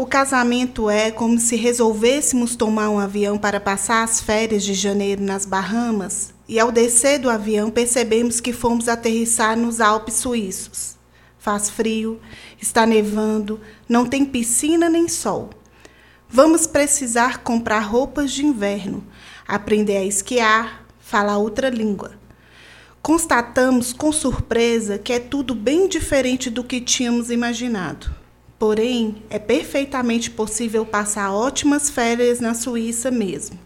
O casamento é como se resolvêssemos tomar um avião para passar as férias de janeiro nas Bahamas e, ao descer do avião, percebemos que fomos aterrissar nos Alpes suíços. Faz frio, está nevando, não tem piscina nem sol. Vamos precisar comprar roupas de inverno, aprender a esquiar, falar outra língua. Constatamos com surpresa que é tudo bem diferente do que tínhamos imaginado. Porém, é perfeitamente possível passar ótimas férias na Suíça mesmo.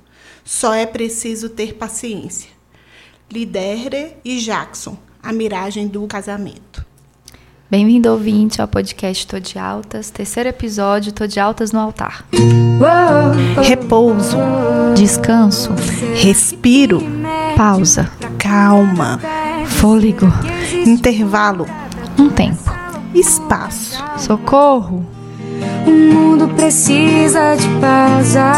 Só é preciso ter paciência. Lidere e Jackson, a miragem do casamento. Bem-vindo, ouvinte, ao podcast Tô de Altas, terceiro episódio Tô de Altas no Altar. Repouso, Descanso, respiro, pausa, calma, fôlego, intervalo, um tempo, espaço. socorro. O mundo precisa de pausa.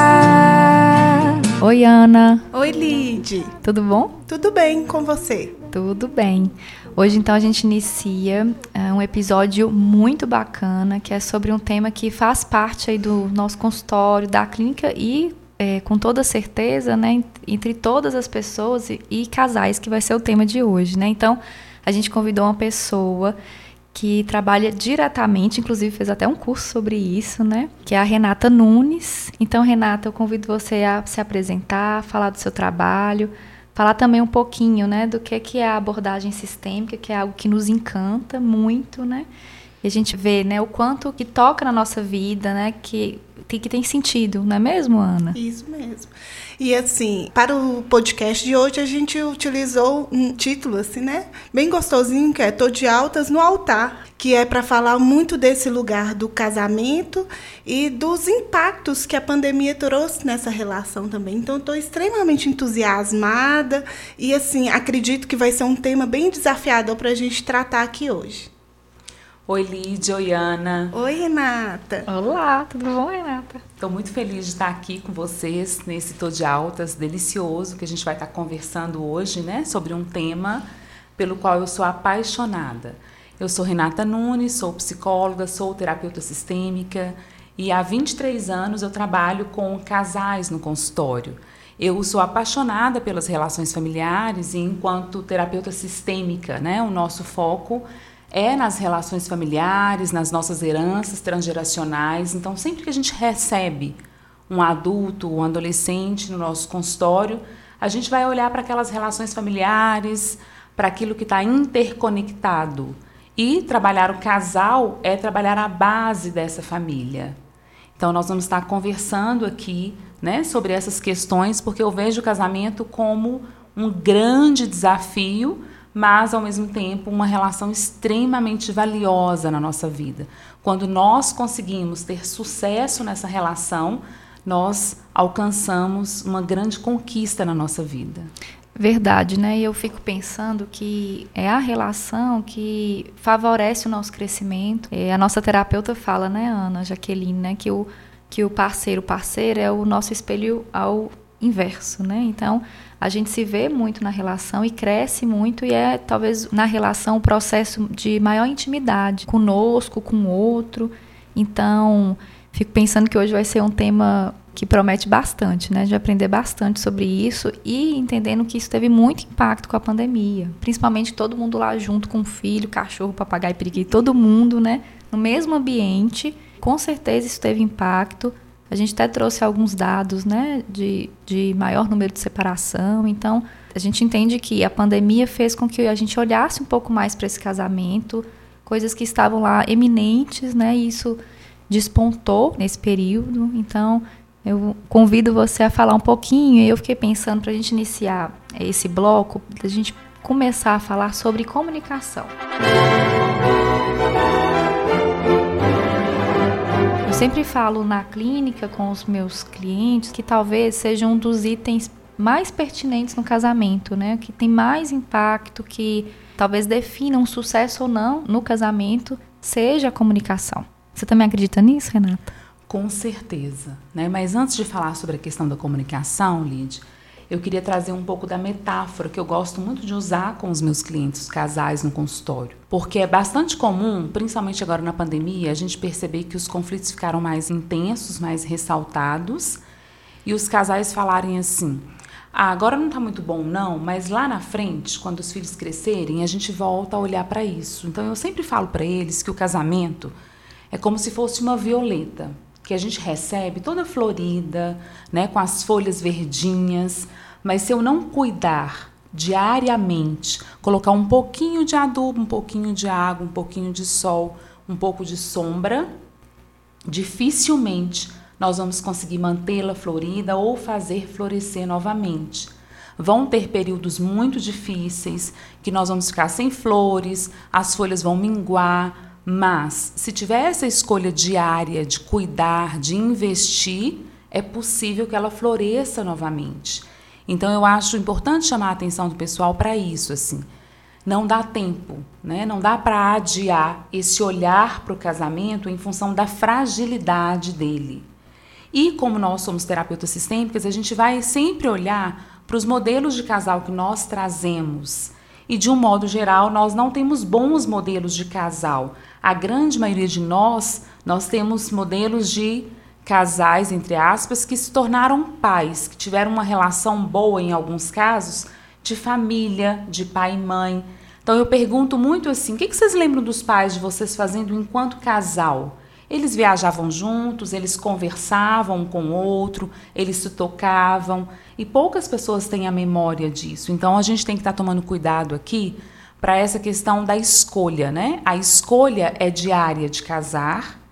Oi, Ana, Oi, Lid. tudo bom? Tudo bem com você? Tudo bem. Hoje, então, a gente inicia eh, um episódio muito bacana, que é sobre um tema que faz parte aí do nosso consultório, da clínica e, eh, com toda certeza, né, en- entre todas as pessoas e, e casais, que vai ser o tema de hoje, né? Então, a gente convidou uma pessoa que trabalha diretamente, inclusive fez até um curso sobre isso, né? Que é a Renata Nunes. Então, Renata, eu convido você a se apresentar, falar do seu trabalho, falar também um pouquinho, né, do que que é a abordagem sistêmica, que é algo que nos encanta muito, né? E a gente vê, né, o quanto que toca na nossa vida, né, que que tem sentido, não é mesmo, Ana? Isso mesmo. E assim, para o podcast de hoje, a gente utilizou um título assim, né? Bem gostosinho, que é Tô de Altas no Altar, que é para falar muito desse lugar do casamento e dos impactos que a pandemia trouxe nessa relação também. Então, estou extremamente entusiasmada e assim, acredito que vai ser um tema bem desafiador para a gente tratar aqui hoje. Oi, Lídia, oi, Ana. Oi, Renata. Olá, tudo bom, Renata? Estou muito feliz de estar aqui com vocês nesse Tô de Altas delicioso que a gente vai estar conversando hoje, né, sobre um tema pelo qual eu sou apaixonada. Eu sou Renata Nunes, sou psicóloga, sou terapeuta sistêmica e há 23 anos eu trabalho com casais no consultório. Eu sou apaixonada pelas relações familiares e enquanto terapeuta sistêmica, né, o nosso foco é nas relações familiares, nas nossas heranças transgeracionais. Então, sempre que a gente recebe um adulto, um adolescente no nosso consultório, a gente vai olhar para aquelas relações familiares, para aquilo que está interconectado. E trabalhar o casal é trabalhar a base dessa família. Então, nós vamos estar conversando aqui né, sobre essas questões, porque eu vejo o casamento como um grande desafio, mas, ao mesmo tempo, uma relação extremamente valiosa na nossa vida. Quando nós conseguimos ter sucesso nessa relação, nós alcançamos uma grande conquista na nossa vida. Verdade, né? E eu fico pensando que é a relação que favorece o nosso crescimento. É, a nossa terapeuta fala, né, Ana Jaqueline, né, que o, que o parceiro, parceira é o nosso espelho ao inverso, né? Então, a gente se vê muito na relação e cresce muito e é talvez na relação um processo de maior intimidade conosco, com o outro. Então, fico pensando que hoje vai ser um tema que promete bastante, né? De aprender bastante sobre isso e entendendo que isso teve muito impacto com a pandemia. Principalmente todo mundo lá junto com o filho, cachorro, papagaio, periquito, todo mundo, né? No mesmo ambiente. Com certeza isso teve impacto. A gente até trouxe alguns dados, né? De, de maior número de separação. Então, a gente entende que a pandemia fez com que a gente olhasse um pouco mais para esse casamento, coisas que estavam lá eminentes, né? E isso despontou nesse período. Então, eu convido você a falar um pouquinho. Eu fiquei pensando para a gente iniciar esse bloco, a gente começar a falar sobre comunicação. Eu sempre falo na clínica com os meus clientes que talvez seja um dos itens mais pertinentes no casamento, né? Que tem mais impacto, que talvez defina um sucesso ou não no casamento, seja a comunicação. Você também acredita nisso, Renata? Com certeza. Né? Mas antes de falar sobre a questão da comunicação, Lid, eu queria trazer um pouco da metáfora que eu gosto muito de usar com os meus clientes, casais no consultório. Porque é bastante comum, principalmente agora na pandemia, a gente perceber que os conflitos ficaram mais intensos, mais ressaltados, e os casais falarem assim: ah, agora não está muito bom, não, mas lá na frente, quando os filhos crescerem, a gente volta a olhar para isso. Então eu sempre falo para eles que o casamento é como se fosse uma violeta que a gente recebe toda florida, né, com as folhas verdinhas, mas se eu não cuidar diariamente, colocar um pouquinho de adubo, um pouquinho de água, um pouquinho de sol, um pouco de sombra, dificilmente nós vamos conseguir mantê-la florida ou fazer florescer novamente. Vão ter períodos muito difíceis que nós vamos ficar sem flores, as folhas vão minguar, mas, se tiver essa escolha diária de cuidar, de investir, é possível que ela floresça novamente. Então, eu acho importante chamar a atenção do pessoal para isso, assim. Não dá tempo, né? Não dá para adiar esse olhar para o casamento em função da fragilidade dele. E como nós somos terapeutas sistêmicas, a gente vai sempre olhar para os modelos de casal que nós trazemos. E de um modo geral, nós não temos bons modelos de casal a grande maioria de nós, nós temos modelos de casais, entre aspas, que se tornaram pais, que tiveram uma relação boa em alguns casos, de família, de pai e mãe. Então eu pergunto muito assim: o que vocês lembram dos pais de vocês fazendo enquanto casal? Eles viajavam juntos, eles conversavam um com o outro, eles se tocavam, e poucas pessoas têm a memória disso. Então a gente tem que estar tomando cuidado aqui para essa questão da escolha, né? A escolha é diária de casar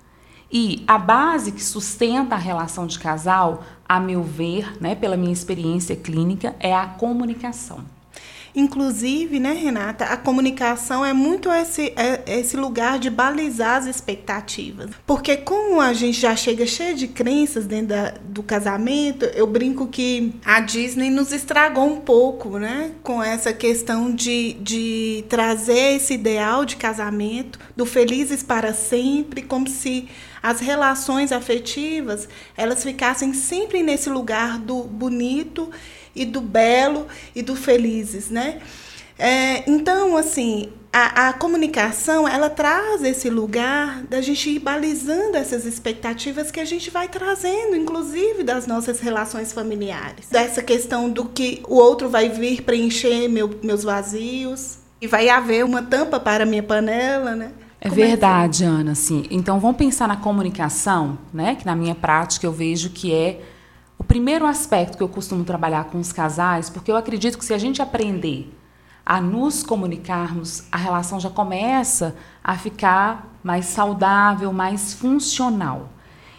e a base que sustenta a relação de casal, a meu ver, né, pela minha experiência clínica, é a comunicação. Inclusive, né, Renata, a comunicação é muito esse, é, esse lugar de balizar as expectativas. Porque como a gente já chega cheio de crenças dentro da, do casamento, eu brinco que a Disney nos estragou um pouco, né? Com essa questão de, de trazer esse ideal de casamento, do felizes para sempre, como se as relações afetivas elas ficassem sempre nesse lugar do bonito e do belo e do felizes, né? É, então, assim, a, a, comunicação ela traz esse lugar da gente ir balizando essas expectativas que a gente vai trazendo, inclusive das nossas relações familiares. Dessa questão do que o outro vai vir preencher meu, meus vazios e vai haver uma tampa para minha panela, né? É Como verdade, é que... Ana. Sim. Então vamos pensar na comunicação, né? Que na minha prática eu vejo que é o primeiro aspecto que eu costumo trabalhar com os casais, porque eu acredito que se a gente aprender a nos comunicarmos, a relação já começa a ficar mais saudável, mais funcional.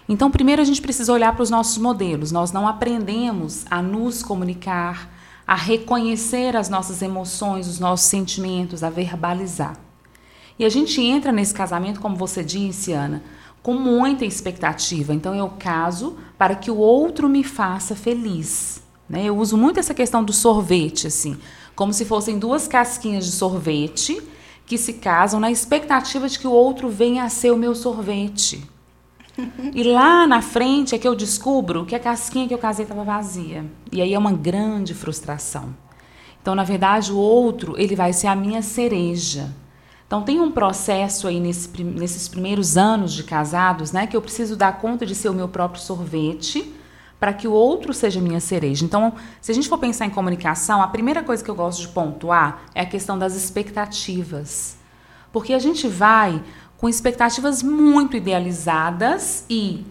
Então, primeiro a gente precisa olhar para os nossos modelos. Nós não aprendemos a nos comunicar, a reconhecer as nossas emoções, os nossos sentimentos, a verbalizar. E a gente entra nesse casamento, como você disse, Ana, com muita expectativa. Então eu caso para que o outro me faça feliz. Né? Eu uso muito essa questão do sorvete, assim, como se fossem duas casquinhas de sorvete que se casam na expectativa de que o outro venha a ser o meu sorvete. E lá na frente é que eu descubro que a casquinha que eu casei estava vazia. E aí é uma grande frustração. Então, na verdade, o outro ele vai ser a minha cereja. Então tem um processo aí nesse, nesses primeiros anos de casados, né, que eu preciso dar conta de ser o meu próprio sorvete para que o outro seja minha cereja. Então, se a gente for pensar em comunicação, a primeira coisa que eu gosto de pontuar é a questão das expectativas. Porque a gente vai com expectativas muito idealizadas e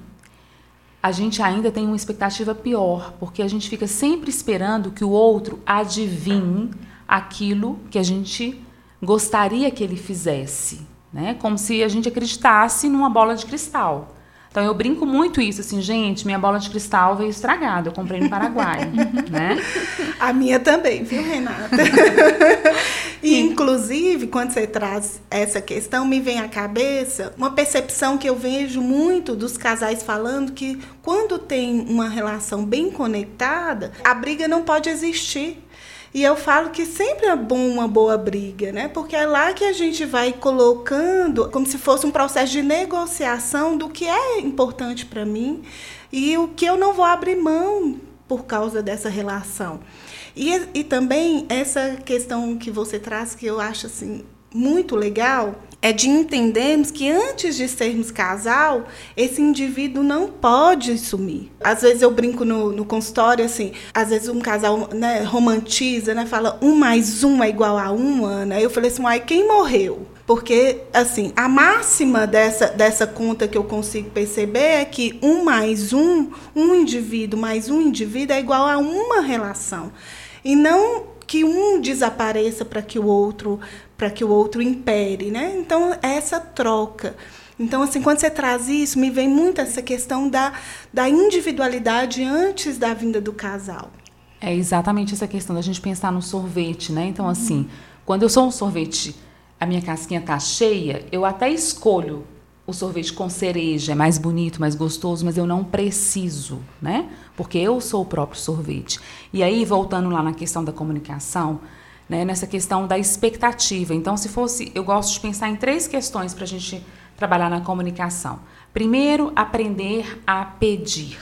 a gente ainda tem uma expectativa pior, porque a gente fica sempre esperando que o outro adivinhe aquilo que a gente gostaria que ele fizesse, né? Como se a gente acreditasse numa bola de cristal. Então eu brinco muito isso, assim, gente, minha bola de cristal veio estragada, eu comprei no Paraguai, né? A minha também, viu, Renata? e inclusive, quando você traz essa questão, me vem à cabeça uma percepção que eu vejo muito dos casais falando que quando tem uma relação bem conectada, a briga não pode existir. E eu falo que sempre é bom uma boa briga, né? Porque é lá que a gente vai colocando como se fosse um processo de negociação do que é importante para mim e o que eu não vou abrir mão por causa dessa relação. E, e também essa questão que você traz, que eu acho assim, muito legal, é de entendermos que antes de sermos casal, esse indivíduo não pode sumir. Às vezes eu brinco no, no consultório assim, às vezes um casal né, romantiza, né, fala um mais um é igual a um, Ana. Eu falei assim, ai, quem morreu? Porque, assim, a máxima dessa, dessa conta que eu consigo perceber é que um mais um, um indivíduo mais um indivíduo é igual a uma relação. E não que um desapareça para que o outro para que o outro impere, né? Então essa troca. Então assim, quando você traz isso, me vem muito essa questão da, da individualidade antes da vinda do casal. É exatamente essa questão da gente pensar no sorvete, né? Então assim, quando eu sou um sorvete, a minha casquinha tá cheia, eu até escolho o sorvete com cereja, é mais bonito, mais gostoso, mas eu não preciso, né? Porque eu sou o próprio sorvete. E aí, voltando lá na questão da comunicação, né, nessa questão da expectativa. Então, se fosse, eu gosto de pensar em três questões para a gente trabalhar na comunicação. Primeiro, aprender a pedir.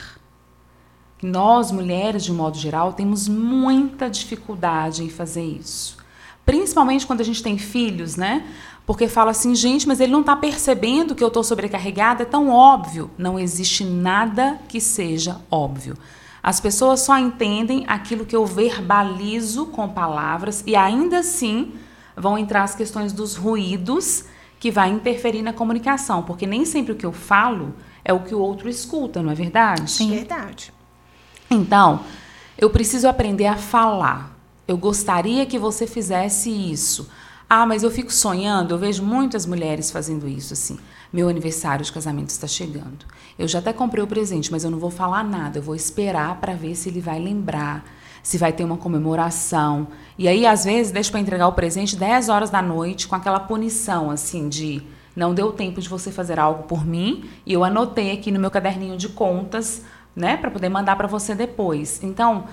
Nós, mulheres, de modo geral, temos muita dificuldade em fazer isso. Principalmente quando a gente tem filhos, né? Porque fala assim, gente, mas ele não está percebendo que eu estou sobrecarregada, é tão óbvio. Não existe nada que seja óbvio. As pessoas só entendem aquilo que eu verbalizo com palavras e ainda assim vão entrar as questões dos ruídos que vai interferir na comunicação, porque nem sempre o que eu falo é o que o outro escuta, não é verdade? Sim, verdade. Então, eu preciso aprender a falar. Eu gostaria que você fizesse isso. Ah, mas eu fico sonhando, eu vejo muitas mulheres fazendo isso assim. Meu aniversário de casamento está chegando. Eu já até comprei o presente, mas eu não vou falar nada. Eu vou esperar para ver se ele vai lembrar, se vai ter uma comemoração. E aí, às vezes, deixo para entregar o presente 10 horas da noite com aquela punição, assim, de não deu tempo de você fazer algo por mim e eu anotei aqui no meu caderninho de contas, né, para poder mandar para você depois. Então,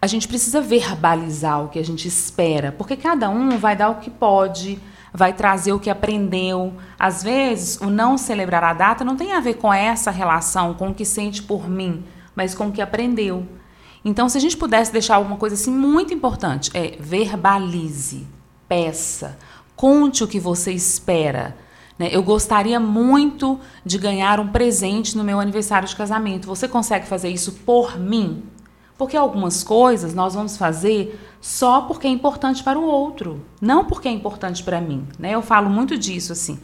a gente precisa verbalizar o que a gente espera, porque cada um vai dar o que pode vai trazer o que aprendeu. Às vezes, o não celebrar a data não tem a ver com essa relação, com o que sente por mim, mas com o que aprendeu. Então, se a gente pudesse deixar alguma coisa assim muito importante, é verbalize, peça, conte o que você espera. Né? Eu gostaria muito de ganhar um presente no meu aniversário de casamento. Você consegue fazer isso por mim? Porque algumas coisas nós vamos fazer só porque é importante para o outro, não porque é importante para mim. Né? Eu falo muito disso assim.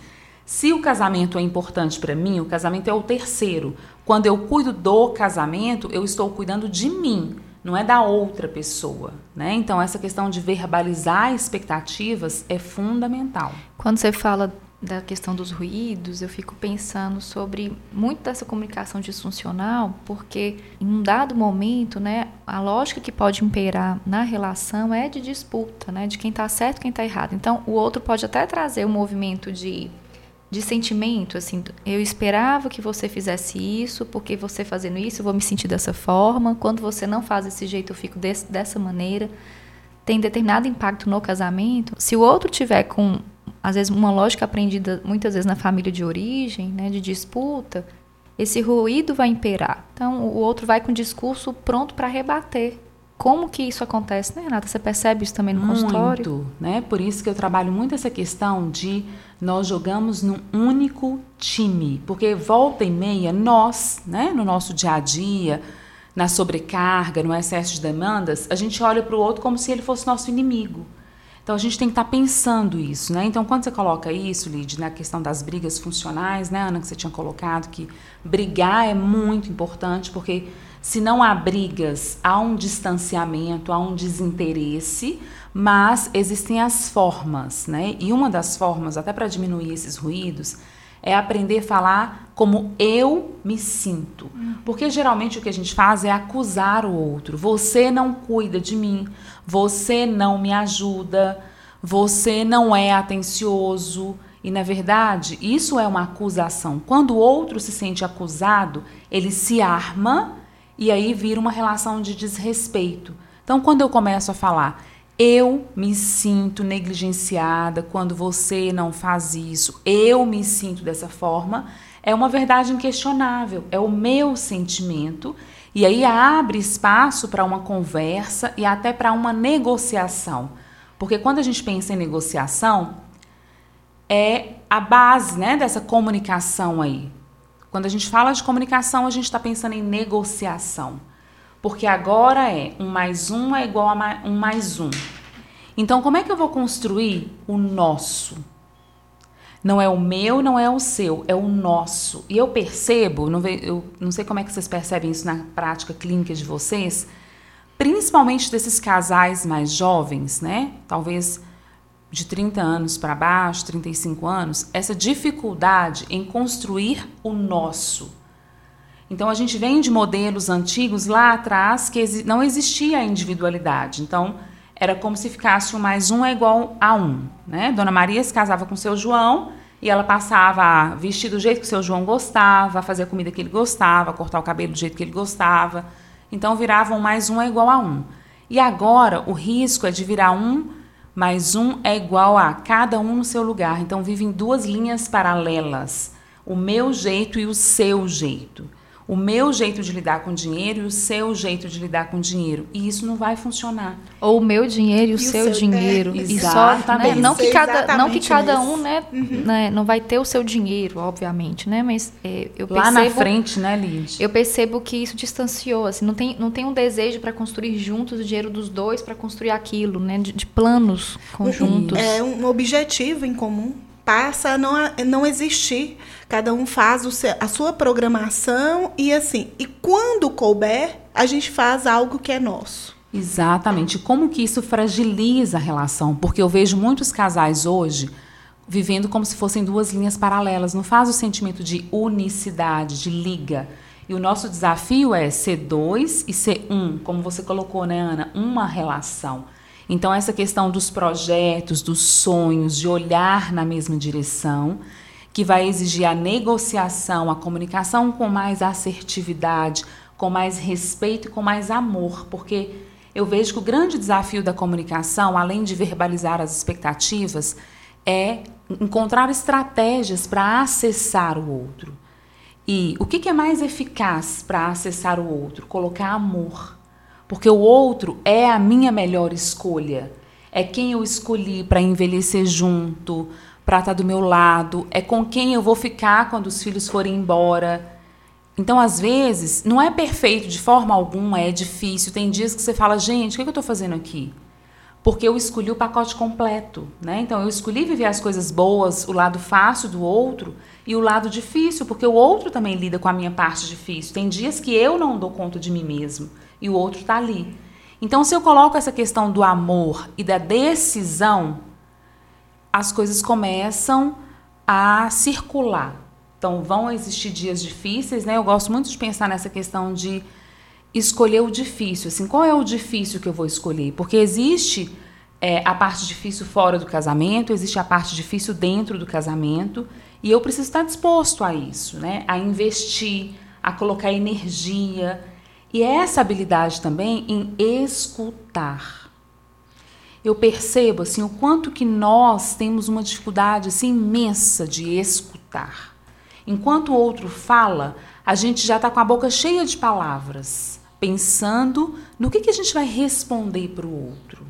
Se o casamento é importante para mim, o casamento é o terceiro. Quando eu cuido do casamento, eu estou cuidando de mim, não é da outra pessoa. Né? Então, essa questão de verbalizar expectativas é fundamental. Quando você fala da questão dos ruídos, eu fico pensando sobre muito dessa comunicação disfuncional, porque em um dado momento, né, a lógica que pode imperar na relação é de disputa, né, de quem está certo quem está errado. Então, o outro pode até trazer um movimento de, de sentimento, assim, eu esperava que você fizesse isso, porque você fazendo isso eu vou me sentir dessa forma, quando você não faz desse jeito eu fico desse, dessa maneira. Tem determinado impacto no casamento. Se o outro tiver com às vezes uma lógica aprendida muitas vezes na família de origem, né, de disputa, esse ruído vai imperar. Então o outro vai com o discurso pronto para rebater. Como que isso acontece, né, Renata? Você percebe isso também no muito, consultório? né? Por isso que eu trabalho muito essa questão de nós jogamos num único time, porque volta e meia nós, né, no nosso dia a dia, na sobrecarga, no excesso de demandas, a gente olha para o outro como se ele fosse nosso inimigo. Então a gente tem que estar tá pensando isso, né? Então quando você coloca isso, Lid, na questão das brigas funcionais, né, Ana, que você tinha colocado que brigar é muito importante, porque se não há brigas, há um distanciamento, há um desinteresse, mas existem as formas, né? E uma das formas, até para diminuir esses ruídos, é aprender a falar como eu me sinto. Porque geralmente o que a gente faz é acusar o outro. Você não cuida de mim, você não me ajuda, você não é atencioso. E na verdade, isso é uma acusação. Quando o outro se sente acusado, ele se arma e aí vira uma relação de desrespeito. Então, quando eu começo a falar, eu me sinto negligenciada quando você não faz isso. Eu me sinto dessa forma. É uma verdade inquestionável. É o meu sentimento. E aí abre espaço para uma conversa e até para uma negociação. Porque quando a gente pensa em negociação, é a base né, dessa comunicação aí. Quando a gente fala de comunicação, a gente está pensando em negociação. Porque agora é um mais um é igual a um mais um. Então, como é que eu vou construir o nosso? Não é o meu, não é o seu, é o nosso. E eu percebo, não eu não sei como é que vocês percebem isso na prática clínica de vocês, principalmente desses casais mais jovens, né? Talvez de 30 anos para baixo, 35 anos, essa dificuldade em construir o nosso. Então a gente vem de modelos antigos lá atrás que não existia a individualidade. Então era como se ficasse um mais um é igual a um. Né? Dona Maria se casava com seu João e ela passava a vestir do jeito que seu João gostava, a fazer a comida que ele gostava, a cortar o cabelo do jeito que ele gostava. Então virava um mais um é igual a um. E agora o risco é de virar um mais um é igual a cada um no seu lugar. Então vivem duas linhas paralelas: o meu jeito e o seu jeito o meu jeito de lidar com dinheiro e o seu jeito de lidar com dinheiro. E isso não vai funcionar. Ou o meu dinheiro e o, e seu, o seu, dinheiro. É, e só, né? não que cada, não que cada um, né, uhum. né, não vai ter o seu dinheiro, obviamente, né? Mas é, eu percebo, lá na frente, né, Lid? Eu percebo que isso distanciou, assim, não tem, não tem um desejo para construir juntos o dinheiro dos dois para construir aquilo, né, de, de planos conjuntos. É um objetivo em comum passa a não, não existir. Cada um faz seu, a sua programação e assim. E quando couber, a gente faz algo que é nosso. Exatamente. Como que isso fragiliza a relação? Porque eu vejo muitos casais hoje vivendo como se fossem duas linhas paralelas. Não faz o sentimento de unicidade, de liga. E o nosso desafio é ser dois e ser um, como você colocou, né, Ana? Uma relação. Então, essa questão dos projetos, dos sonhos, de olhar na mesma direção, que vai exigir a negociação, a comunicação com mais assertividade, com mais respeito e com mais amor, porque eu vejo que o grande desafio da comunicação, além de verbalizar as expectativas, é encontrar estratégias para acessar o outro. E o que é mais eficaz para acessar o outro? Colocar amor porque o outro é a minha melhor escolha. É quem eu escolhi para envelhecer junto, para estar tá do meu lado, é com quem eu vou ficar quando os filhos forem embora. Então, às vezes, não é perfeito de forma alguma, é difícil. Tem dias que você fala, gente, o que eu estou fazendo aqui? Porque eu escolhi o pacote completo, né? Então, eu escolhi viver as coisas boas, o lado fácil do outro e o lado difícil, porque o outro também lida com a minha parte difícil. Tem dias que eu não dou conta de mim mesmo e o outro está ali. Então, se eu coloco essa questão do amor e da decisão, as coisas começam a circular. Então, vão existir dias difíceis, né? Eu gosto muito de pensar nessa questão de escolher o difícil. Assim, qual é o difícil que eu vou escolher? Porque existe é, a parte difícil fora do casamento, existe a parte difícil dentro do casamento, e eu preciso estar disposto a isso, né? A investir, a colocar energia, e essa habilidade também em escutar. Eu percebo assim o quanto que nós temos uma dificuldade assim imensa de escutar. Enquanto o outro fala, a gente já está com a boca cheia de palavras, pensando no que, que a gente vai responder para o outro.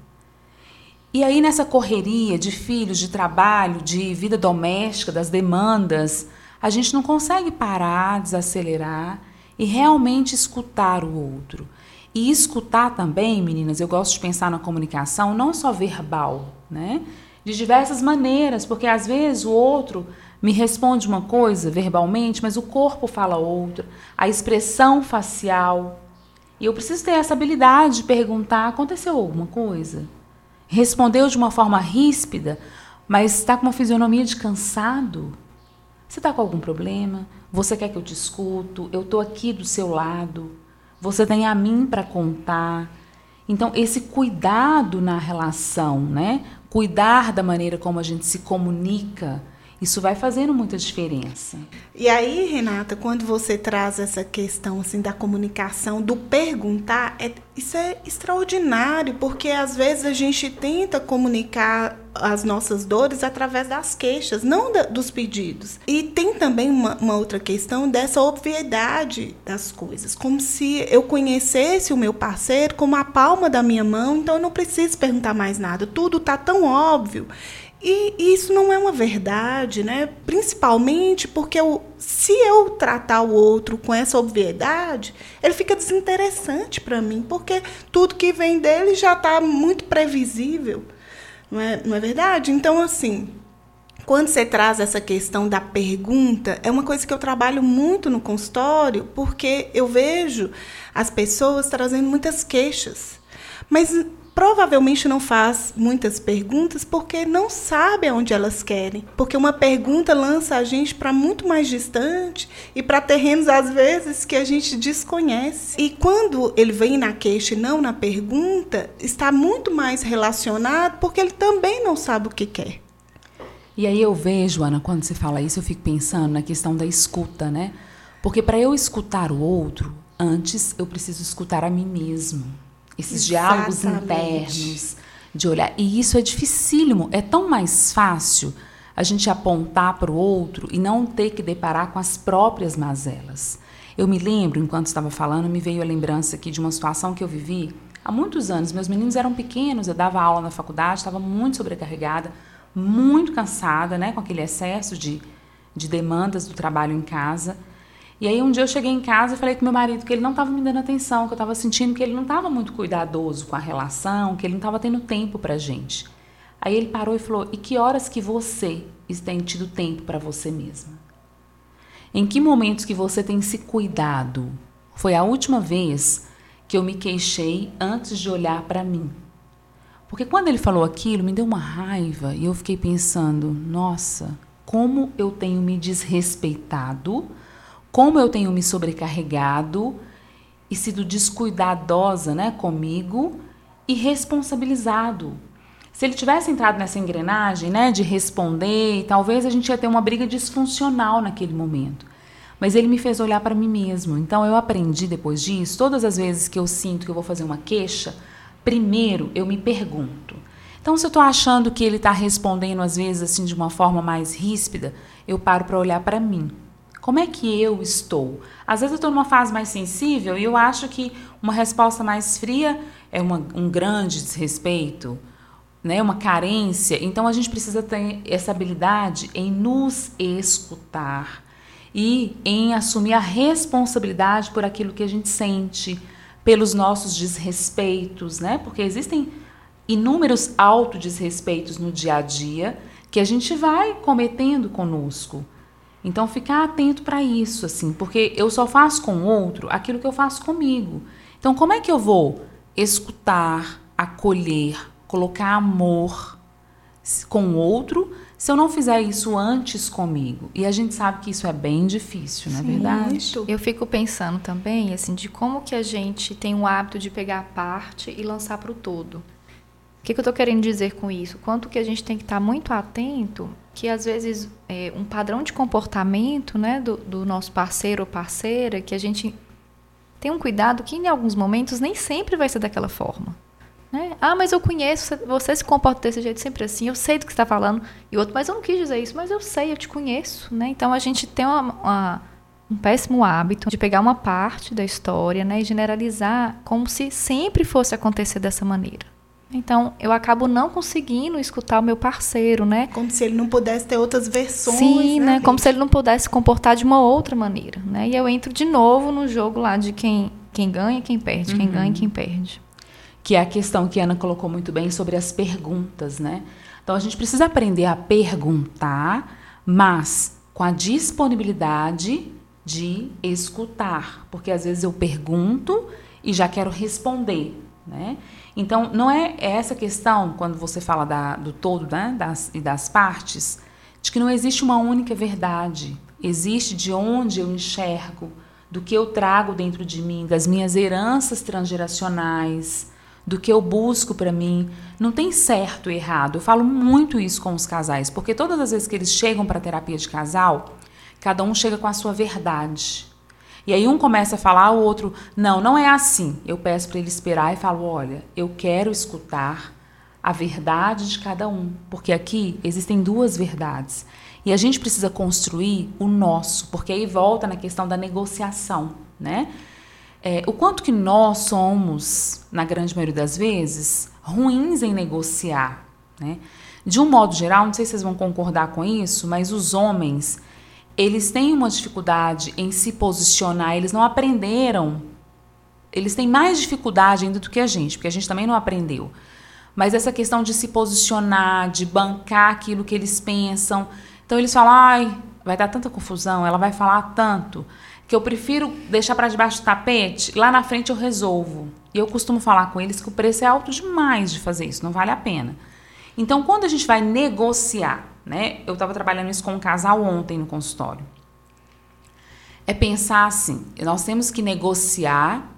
E aí, nessa correria de filhos, de trabalho, de vida doméstica, das demandas, a gente não consegue parar, desacelerar e realmente escutar o outro. E escutar também, meninas, eu gosto de pensar na comunicação não só verbal, né? De diversas maneiras, porque às vezes o outro me responde uma coisa verbalmente, mas o corpo fala outra, a expressão facial. E eu preciso ter essa habilidade de perguntar: aconteceu alguma coisa? Respondeu de uma forma ríspida, mas está com uma fisionomia de cansado? Você está com algum problema? Você quer que eu te escuto? Eu estou aqui do seu lado. Você tem a mim para contar. Então, esse cuidado na relação, né? Cuidar da maneira como a gente se comunica, Isso vai fazendo muita diferença. E aí, Renata, quando você traz essa questão assim da comunicação, do perguntar, é, isso é extraordinário, porque às vezes a gente tenta comunicar as nossas dores através das queixas, não da, dos pedidos. E tem também uma, uma, outra questão dessa obviedade das coisas, como se eu conhecesse o meu parceiro como a palma da minha mão, então eu não preciso perguntar mais nada, tudo está tão óbvio. E isso não é uma verdade, né? Principalmente porque eu, se eu tratar o outro com essa obviedade, ele fica desinteressante para mim, porque tudo que vem dele já está muito previsível, não é, não é verdade? Então, assim, quando você traz essa questão da pergunta, é uma coisa que eu trabalho muito no consultório, porque eu vejo as pessoas trazendo muitas queixas. Mas provavelmente não faz muitas perguntas porque não sabe aonde elas querem. Porque uma pergunta lança a gente para muito mais distante e para terrenos, às vezes, que a gente desconhece. E quando ele vem na queixa e não na pergunta, está muito mais relacionado porque ele também não sabe o que quer. E aí eu vejo, Ana, quando você fala isso, eu fico pensando na questão da escuta, né? Porque para eu escutar o outro, antes eu preciso escutar a mim mesmo esses Exatamente. diálogos internos de olhar. E isso é dificílimo. É tão mais fácil a gente apontar para o outro e não ter que deparar com as próprias mazelas. Eu me lembro, enquanto estava falando, me veio a lembrança aqui de uma situação que eu vivi há muitos anos. Meus meninos eram pequenos, eu dava aula na faculdade, estava muito sobrecarregada, muito cansada, né, com aquele excesso de, de demandas do trabalho em casa. E aí um dia eu cheguei em casa e falei com meu marido que ele não estava me dando atenção, que eu estava sentindo que ele não estava muito cuidadoso com a relação, que ele não estava tendo tempo para gente. Aí ele parou e falou: "E que horas que você tem tido tempo para você mesma? Em que momentos que você tem se cuidado? Foi a última vez que eu me queixei antes de olhar para mim." Porque quando ele falou aquilo, me deu uma raiva e eu fiquei pensando: "Nossa, como eu tenho me desrespeitado?" Como eu tenho me sobrecarregado e sido descuidadosa né, comigo e responsabilizado. Se ele tivesse entrado nessa engrenagem né, de responder, talvez a gente ia ter uma briga disfuncional naquele momento. Mas ele me fez olhar para mim mesmo. Então eu aprendi depois disso, todas as vezes que eu sinto que eu vou fazer uma queixa, primeiro eu me pergunto. Então, se eu estou achando que ele está respondendo às vezes assim de uma forma mais ríspida, eu paro para olhar para mim. Como é que eu estou? Às vezes eu estou numa fase mais sensível e eu acho que uma resposta mais fria é uma, um grande desrespeito, né? uma carência. Então a gente precisa ter essa habilidade em nos escutar e em assumir a responsabilidade por aquilo que a gente sente, pelos nossos desrespeitos, né? Porque existem inúmeros autodesrespeitos no dia a dia que a gente vai cometendo conosco. Então, ficar atento para isso, assim, porque eu só faço com o outro aquilo que eu faço comigo. Então, como é que eu vou escutar, acolher, colocar amor com o outro se eu não fizer isso antes comigo? E a gente sabe que isso é bem difícil, não é verdade? Muito. Eu fico pensando também, assim, de como que a gente tem o hábito de pegar a parte e lançar para o todo. O que, eu estou querendo dizer com isso? Quanto que a gente tem que estar tá muito atento que às vezes é, um padrão de comportamento né, do, do, nosso parceiro ou parceira, que a gente tem um cuidado que em alguns momentos nem sempre vai ser daquela forma. Né? Ah, mas eu conheço, você se comporta desse jeito sempre assim, eu sei do que está falando. E outro, mas eu não quis dizer isso, mas eu sei, eu te conheço. Né? Então a gente tem uma, uma, um péssimo hábito de pegar uma parte da história né, e generalizar como se sempre fosse acontecer dessa maneira. Então, eu acabo não conseguindo escutar o meu parceiro, né? Como se ele não pudesse ter outras versões. Sim, né? né? Como se ele não pudesse se comportar de uma outra maneira, né? E eu entro de novo no jogo lá de quem, quem ganha e quem perde, uhum. quem ganha e quem perde. Que é a questão que a Ana colocou muito bem sobre as perguntas, né? Então, a gente precisa aprender a perguntar, mas com a disponibilidade de escutar. Porque às vezes eu pergunto e já quero responder, né? Então, não é essa questão, quando você fala da, do todo né, das, e das partes, de que não existe uma única verdade. Existe de onde eu enxergo, do que eu trago dentro de mim, das minhas heranças transgeracionais, do que eu busco para mim. Não tem certo e errado. Eu falo muito isso com os casais, porque todas as vezes que eles chegam para terapia de casal, cada um chega com a sua verdade. E aí um começa a falar, o outro, não, não é assim. Eu peço para ele esperar e falo, olha, eu quero escutar a verdade de cada um, porque aqui existem duas verdades. E a gente precisa construir o nosso, porque aí volta na questão da negociação, né? É, o quanto que nós somos, na grande maioria das vezes, ruins em negociar, né? De um modo geral, não sei se vocês vão concordar com isso, mas os homens, eles têm uma dificuldade em se posicionar, eles não aprenderam. Eles têm mais dificuldade ainda do que a gente, porque a gente também não aprendeu. Mas essa questão de se posicionar, de bancar aquilo que eles pensam, então eles falam, ai, vai dar tanta confusão, ela vai falar tanto, que eu prefiro deixar para debaixo do tapete, lá na frente eu resolvo. E eu costumo falar com eles que o preço é alto demais de fazer isso, não vale a pena. Então, quando a gente vai negociar, né? Eu estava trabalhando isso com um casal ontem no consultório. É pensar assim: nós temos que negociar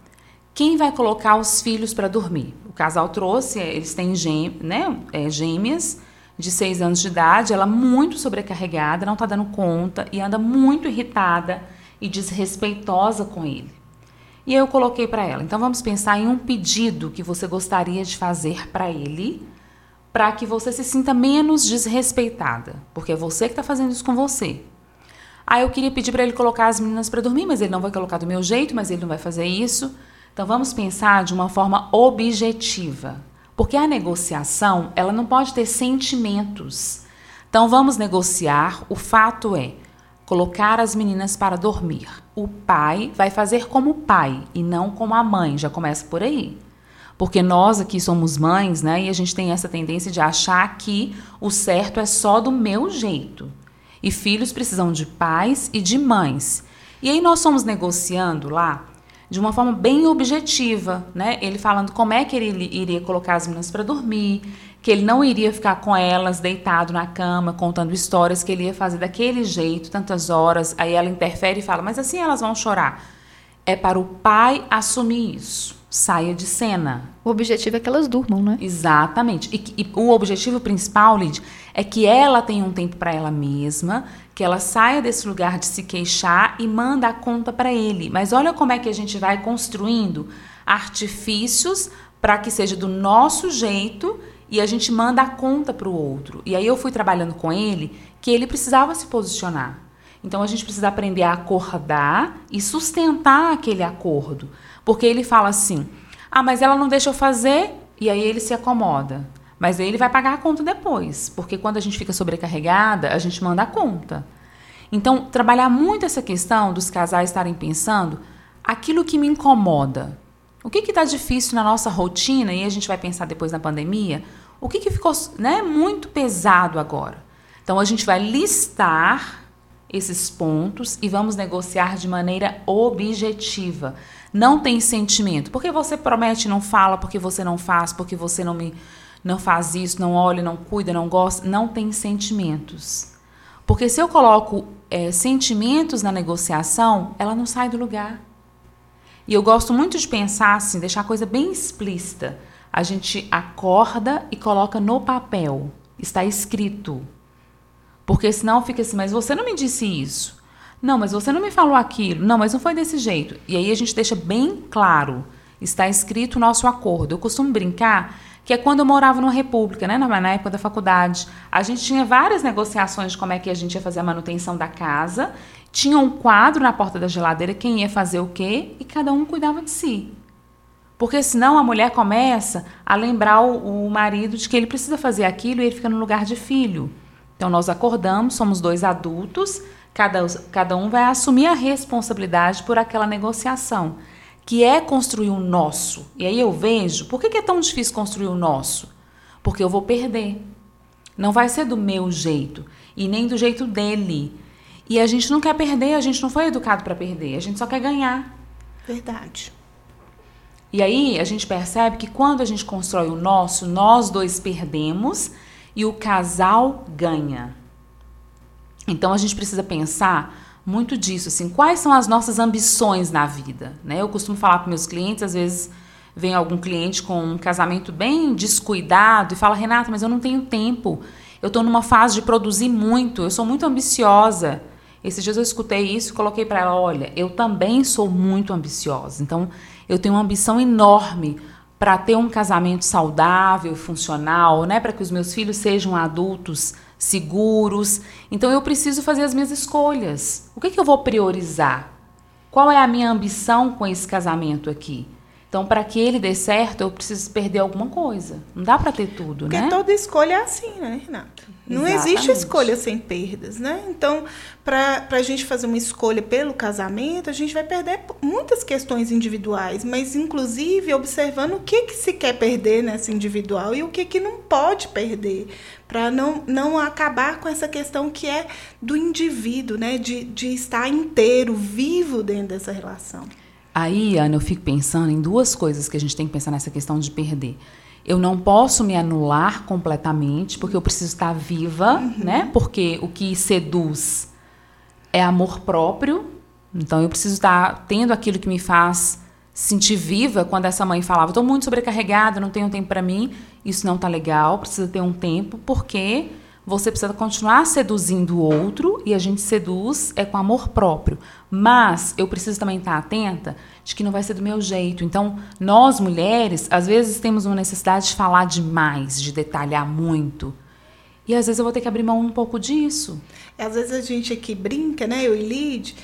quem vai colocar os filhos para dormir. O casal trouxe, eles têm né, é, gêmeas de 6 anos de idade, ela muito sobrecarregada, não está dando conta e anda muito irritada e desrespeitosa com ele. E eu coloquei para ela: então vamos pensar em um pedido que você gostaria de fazer para ele, para que você se sinta menos desrespeitada, porque é você que está fazendo isso com você. Aí eu queria pedir para ele colocar as meninas para dormir, mas ele não vai colocar do meu jeito, mas ele não vai fazer isso. Então vamos pensar de uma forma objetiva. Porque a negociação, ela não pode ter sentimentos. Então vamos negociar. O fato é colocar as meninas para dormir. O pai vai fazer como pai e não como a mãe. Já começa por aí. Porque nós aqui somos mães, né? E a gente tem essa tendência de achar que o certo é só do meu jeito. E filhos precisam de pais e de mães. E aí nós somos negociando lá de uma forma bem objetiva, né? Ele falando como é que ele iria colocar as meninas para dormir, que ele não iria ficar com elas deitado na cama contando histórias, que ele ia fazer daquele jeito, tantas horas. Aí ela interfere e fala: "Mas assim elas vão chorar". É para o pai assumir isso. Saia de cena. O objetivo é que elas durmam, né? Exatamente. E, e o objetivo principal, Lid, é que ela tenha um tempo para ela mesma, que ela saia desse lugar de se queixar e manda a conta para ele. Mas olha como é que a gente vai construindo artifícios para que seja do nosso jeito e a gente manda a conta para o outro. E aí eu fui trabalhando com ele que ele precisava se posicionar. Então a gente precisa aprender a acordar e sustentar aquele acordo. Porque ele fala assim: ah, mas ela não deixa eu fazer, e aí ele se acomoda. Mas aí ele vai pagar a conta depois, porque quando a gente fica sobrecarregada, a gente manda a conta. Então, trabalhar muito essa questão dos casais estarem pensando aquilo que me incomoda. O que está difícil na nossa rotina, e a gente vai pensar depois na pandemia, o que, que ficou né, muito pesado agora? Então, a gente vai listar esses pontos e vamos negociar de maneira objetiva. Não tem sentimento. Porque você promete, não fala, porque você não faz, porque você não me não faz isso, não olha, não cuida, não gosta, não tem sentimentos. Porque se eu coloco é, sentimentos na negociação, ela não sai do lugar. E eu gosto muito de pensar assim, deixar a coisa bem explícita. A gente acorda e coloca no papel. Está escrito. Porque senão fica assim, mas você não me disse isso. Não, mas você não me falou aquilo. Não, mas não foi desse jeito. E aí a gente deixa bem claro. Está escrito o nosso acordo. Eu costumo brincar que é quando eu morava numa república, né, na, época da faculdade. A gente tinha várias negociações de como é que a gente ia fazer a manutenção da casa. Tinha um quadro na porta da geladeira, quem ia fazer o quê, e cada um cuidava de si. Porque senão a mulher começa a lembrar o, o marido de que ele precisa fazer aquilo e ele fica no lugar de filho. Então nós acordamos, somos dois adultos, cada, cada um vai assumir a responsabilidade por aquela negociação que é construir o nosso. E aí eu vejo, por que é tão difícil construir o nosso? Porque eu vou perder. Não vai ser do meu jeito e nem do jeito dele. E a gente não quer perder, a gente não foi educado para perder, a gente só quer ganhar. Verdade. E aí a gente percebe que quando a gente constrói o nosso, nós dois perdemos e o casal ganha. Então a gente precisa pensar muito disso, assim, quais são as nossas ambições na vida, né? Eu costumo falar para meus clientes, às vezes vem algum cliente com um casamento bem descuidado e fala: Renata, mas eu não tenho tempo. Eu estou numa fase de produzir muito, eu sou muito ambiciosa. Esses dias eu escutei isso e coloquei para ela: olha, eu também sou muito ambiciosa. Então, eu tenho uma ambição enorme para ter um casamento saudável, funcional, né, para que os meus filhos sejam adultos seguros. Então eu preciso fazer as minhas escolhas. O que, que eu vou priorizar? Qual é a minha ambição com esse casamento aqui? Então, para que ele dê certo, eu preciso perder alguma coisa. Não dá para ter tudo, Porque né? toda escolha é assim, né, Renata? Não existe Exatamente. escolha sem perdas, né? Então, para a gente fazer uma escolha pelo casamento, a gente vai perder muitas questões individuais, mas inclusive observando o que, que se quer perder nessa individual e o que, que não pode perder, para não, não acabar com essa questão que é do indivíduo, né? De, de estar inteiro, vivo dentro dessa relação. Aí, Ana, eu fico pensando em duas coisas que a gente tem que pensar nessa questão de perder. Eu não posso me anular completamente, porque eu preciso estar viva, né? Porque o que seduz é amor próprio. Então eu preciso estar tendo aquilo que me faz sentir viva quando essa mãe falava, estou muito sobrecarregada, não tenho tempo para mim. Isso não tá legal, precisa ter um tempo, porque você precisa continuar seduzindo o outro e a gente seduz é com amor próprio. Mas eu preciso também estar atenta de que não vai ser do meu jeito. Então, nós mulheres, às vezes temos uma necessidade de falar demais, de detalhar muito. E às vezes eu vou ter que abrir mão um pouco disso. Às vezes a gente aqui brinca, né, eu e Lid,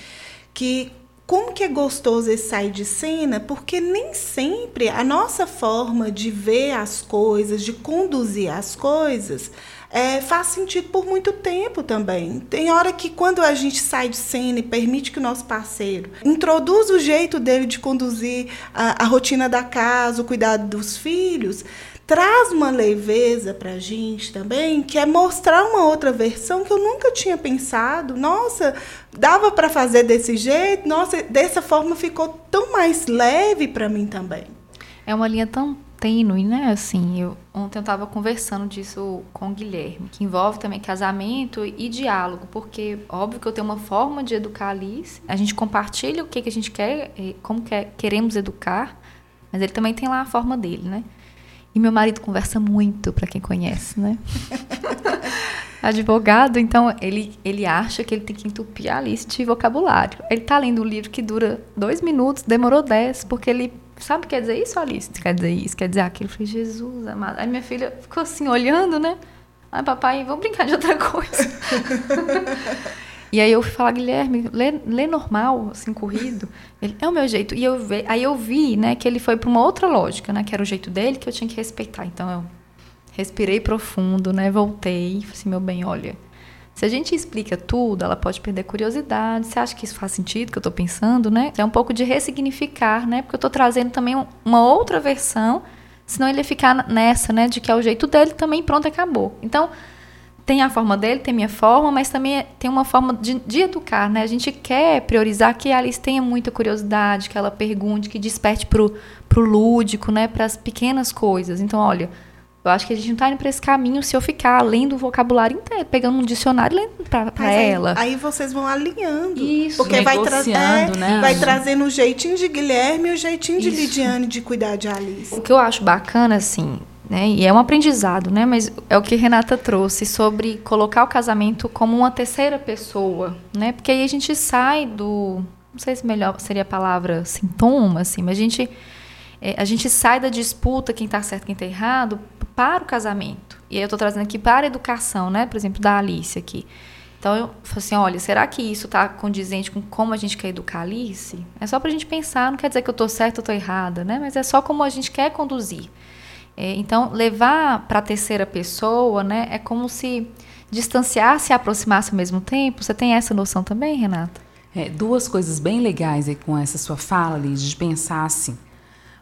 que como que é gostoso esse sair de cena, porque nem sempre a nossa forma de ver as coisas, de conduzir as coisas, é, faz sentido por muito tempo também. Tem hora que quando a gente sai de cena e permite que o nosso parceiro introduz o jeito dele de conduzir a, a rotina da casa, o cuidado dos filhos, traz uma leveza para a gente também, que é mostrar uma outra versão que eu nunca tinha pensado. Nossa, dava para fazer desse jeito. Nossa, dessa forma ficou tão mais leve para mim também. É uma linha tão tênue, né? Assim, eu ontem eu estava conversando disso com o Guilherme, que envolve também casamento e diálogo, porque óbvio que eu tenho uma forma de educar a Alice, a gente compartilha o que, que a gente quer, eh, como quer, queremos educar, mas ele também tem lá a forma dele, né? E meu marido conversa muito, para quem conhece, né? Advogado, então ele, ele acha que ele tem que entupir a Alice de vocabulário. Ele tá lendo um livro que dura dois minutos, demorou dez, porque ele sabe quer dizer isso, Alice? Quer dizer isso, quer dizer aquilo. Eu falei, Jesus amado. Aí minha filha ficou assim, olhando, né? Ai, papai, vamos brincar de outra coisa. e aí eu fui falar, Guilherme, lê, lê normal, assim, corrido. Ele, é o meu jeito. E eu ve, aí eu vi, né, que ele foi para uma outra lógica, né? Que era o jeito dele, que eu tinha que respeitar. Então eu respirei profundo, né? Voltei falei assim, meu bem, olha... Se a gente explica tudo, ela pode perder curiosidade. Você acha que isso faz sentido que eu estou pensando, né? É um pouco de ressignificar, né? Porque eu estou trazendo também um, uma outra versão, senão ele ia ficar nessa, né? De que é o jeito dele também, pronto, acabou. Então, tem a forma dele, tem minha forma, mas também tem uma forma de, de educar, né? A gente quer priorizar que a Alice tenha muita curiosidade, que ela pergunte, que desperte pro, pro lúdico, né? Para as pequenas coisas. Então, olha, eu acho que a gente não está indo para esse caminho se eu ficar lendo o vocabulário inteiro, pegando um dicionário e lendo para aí, ela. Aí vocês vão alinhando. Isso, porque vai, tra negociando, é, né? vai trazendo o jeitinho de Guilherme e o jeitinho de Isso. Lidiane de cuidar de Alice. O que eu acho bacana, assim, né? E é um aprendizado, né? Mas é o que Renata trouxe sobre colocar o casamento como uma terceira pessoa, né? Porque aí a gente sai do. Não sei se melhor seria a palavra sintoma, assim, mas a gente. é, a gente sai da disputa, quem está certo, quem está errado, para o casamento. E aí eu estou trazendo aqui para a educação, né? Por exemplo, da Alice aqui. Então eu falo assim, olha, será que isso está condizente com como a gente quer educar a Alice? É só para a gente pensar, não quer dizer que eu estou certa ou estou errada, né? Mas é só como a gente quer conduzir. É, então, levar para a terceira pessoa, né? É como se distanciasse e aproximasse ao mesmo tempo. Você tem essa noção também, Renata? É, duas coisas bem legais aí com essa sua fala, Liz, de pensar assim.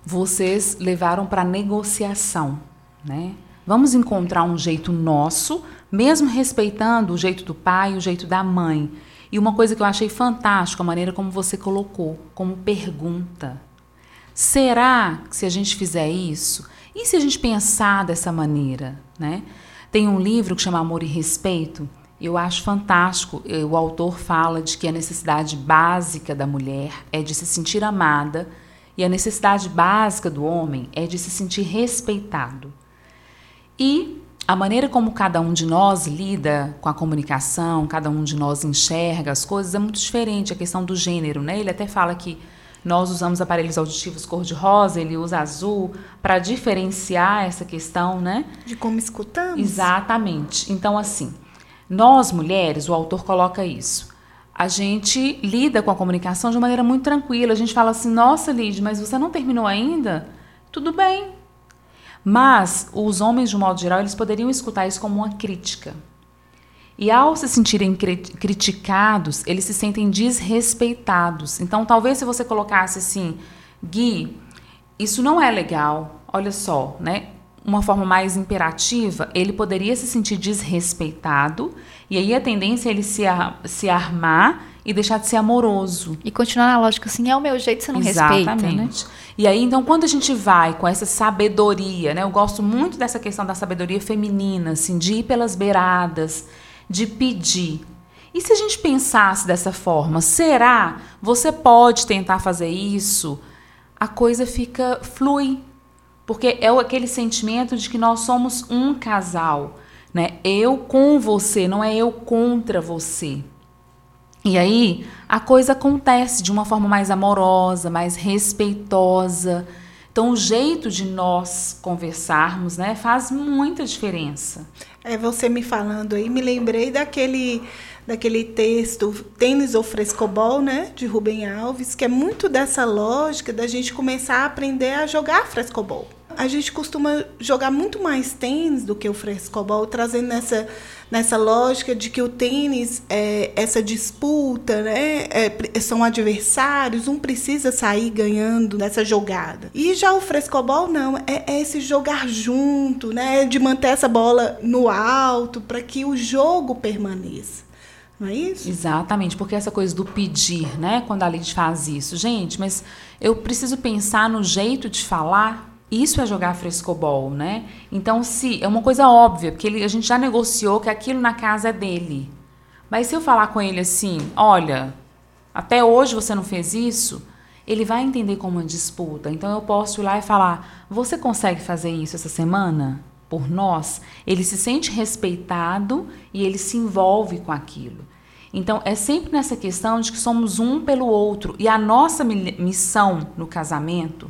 Vocês levaram para negociação, né? Vamos encontrar um jeito nosso, mesmo respeitando o jeito do pai, o jeito da mãe. E uma coisa que eu achei fantástica, a maneira como você colocou, como pergunta. Será que se a gente fizer isso, e se a gente pensar dessa maneira, né? Tem um livro que chama Amor e Respeito, eu acho fantástico. O autor fala de que a necessidade básica da mulher é de se sentir amada E a necessidade básica do homem é de se sentir respeitado. E a maneira como cada um de nós lida com a comunicação, cada um de nós enxerga as coisas é muito diferente. A questão do gênero, né? Ele até fala que nós usamos aparelhos auditivos cor-de-rosa, ele usa azul, para diferenciar essa questão, né? De como escutamos. Exatamente. Então, assim, nós mulheres, o autor coloca isso. A gente lida com a comunicação de uma maneira muito tranquila. A gente fala assim: nossa, Lid, mas você não terminou ainda? Tudo bem. Mas os homens, de um modo geral, eles poderiam escutar isso como uma crítica. E ao se sentirem criticados, eles se sentem desrespeitados. Então, talvez se você colocasse assim, Gui, isso não é legal. Olha só, né? Uma forma mais imperativa, ele poderia se sentir desrespeitado, e aí a tendência é ele se, ar se armar e deixar de ser amoroso. E continuar na lógica assim, é o meu jeito, você não Exatamente. respeita, né? E aí, então, quando a gente vai com essa sabedoria, né? Eu gosto muito dessa questão da sabedoria feminina, assim, de ir pelas beiradas, de pedir. E se a gente pensasse dessa forma, será? Você pode tentar fazer isso? A coisa fica flui, porque é aquele sentimento de que nós somos um casal, né? Eu com você, não é eu contra você. E aí a coisa acontece de uma forma mais amorosa, mais respeitosa. Então o jeito de nós conversarmos, né, faz muita diferença. É você me falando aí, me lembrei daquele daquele texto Tênis ou Frescobol, né, de Rubem Alves, que é muito dessa lógica da gente começar a aprender a jogar frescobol. A gente costuma jogar muito mais tênis do que o frescobol, trazendo nessa nessa lógica de que o tênis é essa disputa, né? É, são adversários, um precisa sair ganhando nessa jogada. E já o frescobol não, é, é esse jogar junto, né? De manter essa bola no alto para que o jogo permaneça. Não é isso? Exatamente, porque essa coisa do pedir, né? Quando a Lid faz isso. Gente, mas eu preciso pensar no jeito de falar isso é jogar frescobol, né? Então, se é uma coisa óbvia, porque ele, a gente já negociou que aquilo na casa é dele. Mas se eu falar com ele assim, olha, até hoje você não fez isso, ele vai entender como uma disputa. Então eu posso ir lá e falar: você consegue fazer isso essa semana? Por nós? Ele se sente respeitado e ele se envolve com aquilo. Então é sempre nessa questão de que somos um pelo outro e a nossa missão no casamento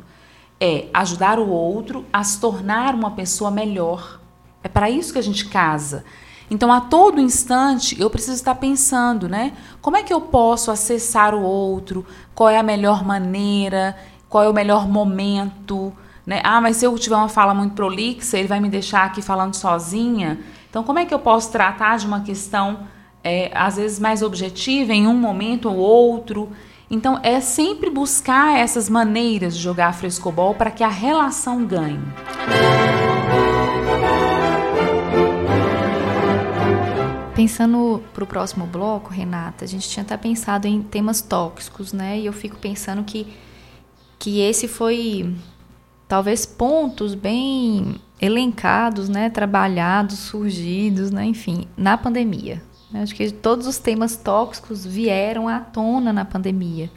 é ajudar o outro a se tornar uma pessoa melhor. É para isso que a gente casa. Então, a todo instante, eu preciso estar pensando, né? Como é que eu posso acessar o outro? Qual é a melhor maneira? Qual é o melhor momento? Né? Ah, mas se eu tiver uma fala muito prolixa, ele vai me deixar aqui falando sozinha. Então, como é que eu posso tratar de uma questão, é, às vezes, mais objetiva em um momento ou outro? Então é sempre buscar essas maneiras de jogar frescobol para que a relação ganhe. Pensando para o próximo bloco, Renata, a gente tinha até pensado em temas tóxicos, né? E eu fico pensando que, que esse foi talvez pontos bem elencados, né? Trabalhados, surgidos, né? Enfim, na pandemia. Né? Acho que todos os temas tóxicos vieram à tona na pandemia.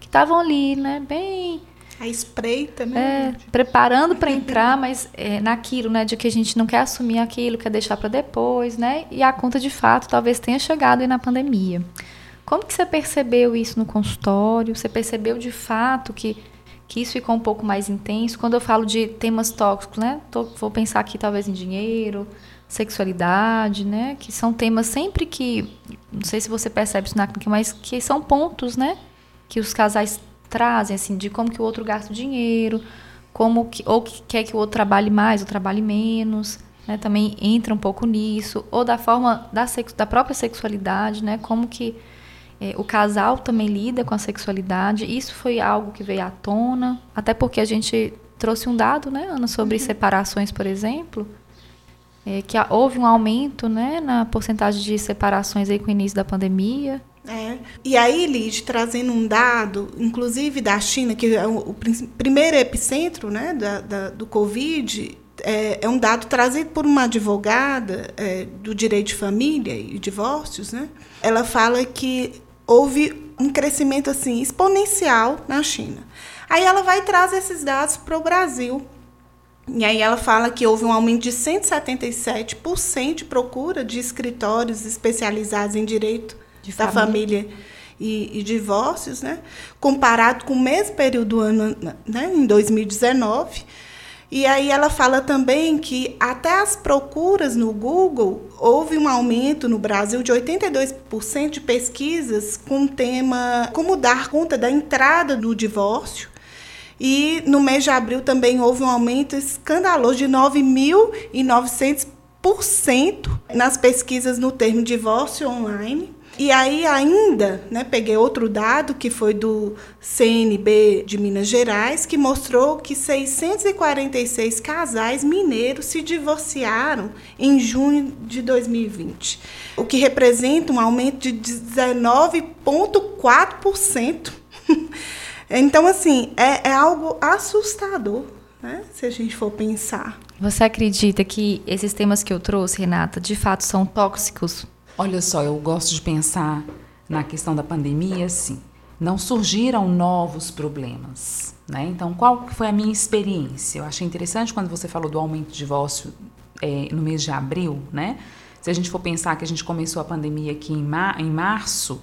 Que estavam ali, né? Bem. A espreita, né? É, preparando para entrar, mas é, naquilo, né? De que a gente não quer assumir aquilo, quer deixar para depois, né? E a conta de fato talvez tenha chegado aí na pandemia. Como que você percebeu isso no consultório? Você percebeu de fato que, que isso ficou um pouco mais intenso? Quando eu falo de temas tóxicos, né? Tô, vou pensar aqui talvez em dinheiro, sexualidade, né? Que são temas sempre que, não sei se você percebe isso na clínica, mas que são pontos, né? Que os casais trazem, assim, de como que o outro gasta o dinheiro, como que, ou que quer que o outro trabalhe mais ou trabalhe menos, né? Também entra um pouco nisso, ou da forma da, sexo, da própria sexualidade, né? Como que é, o casal também lida com a sexualidade. Isso foi algo que veio à tona, até porque a gente trouxe um dado, né, Ana, sobre uhum. separações, por exemplo, é, que houve um aumento né, na porcentagem de separações aí com o início da pandemia. É. E aí, Lid, trazendo um dado, inclusive da China, que é o, o primeiro epicentro né, da, da, do Covid, é, é, um dado trazido por uma advogada é, do direito de família e divórcios. Né? Ela fala que houve um crescimento assim exponencial na China. Aí ela vai trazer esses dados para o Brasil. E aí ela fala que houve um aumento de 177% de procura de escritórios especializados em direito De da família. família e, e divórcios, né? comparado com o mesmo período do ano, né? em 2019. E aí ela fala também que até as procuras no Google houve um aumento no Brasil de 82% de pesquisas com o tema como dar conta da entrada do divórcio. E no mês de abril também houve um aumento escandaloso de 9.900% nas pesquisas no termo divórcio online. E aí ainda, né, peguei outro dado que foi do CNB de Minas Gerais, que mostrou que 646 casais mineiros se divorciaram em junho de 2020, o que representa um aumento de 19,4%. Então, assim, é, é algo assustador, né, se a gente for pensar. Você acredita que esses temas que eu trouxe, Renata, de fato são tóxicos? Olha só, eu gosto de pensar na questão da pandemia assim. Não surgiram novos problemas, né? Então, qual foi a minha experiência? Eu achei interessante quando você falou do aumento de divórcio é, no mês de abril, né? Se a gente for pensar que a gente começou a pandemia aqui em, mar em março,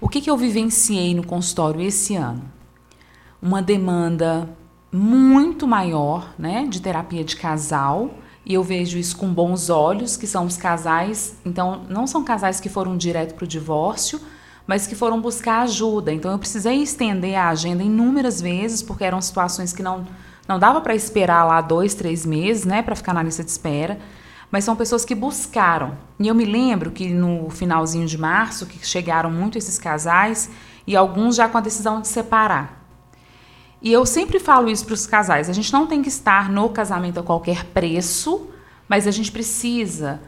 o que, que eu vivenciei no consultório esse ano? Uma demanda muito maior, né, de terapia de casal, e eu vejo isso com bons olhos, que são os casais, então não são casais que foram direto para o divórcio, mas que foram buscar ajuda. Então eu precisei estender a agenda inúmeras vezes, porque eram situações que não, não dava para esperar lá dois, três meses, né, para ficar na lista de espera. Mas são pessoas que buscaram. E eu me lembro que no finalzinho de março, que chegaram muito esses casais, e alguns já com a decisão de separar. E eu sempre falo isso para os casais: a gente não tem que estar no casamento a qualquer preço, mas a gente precisa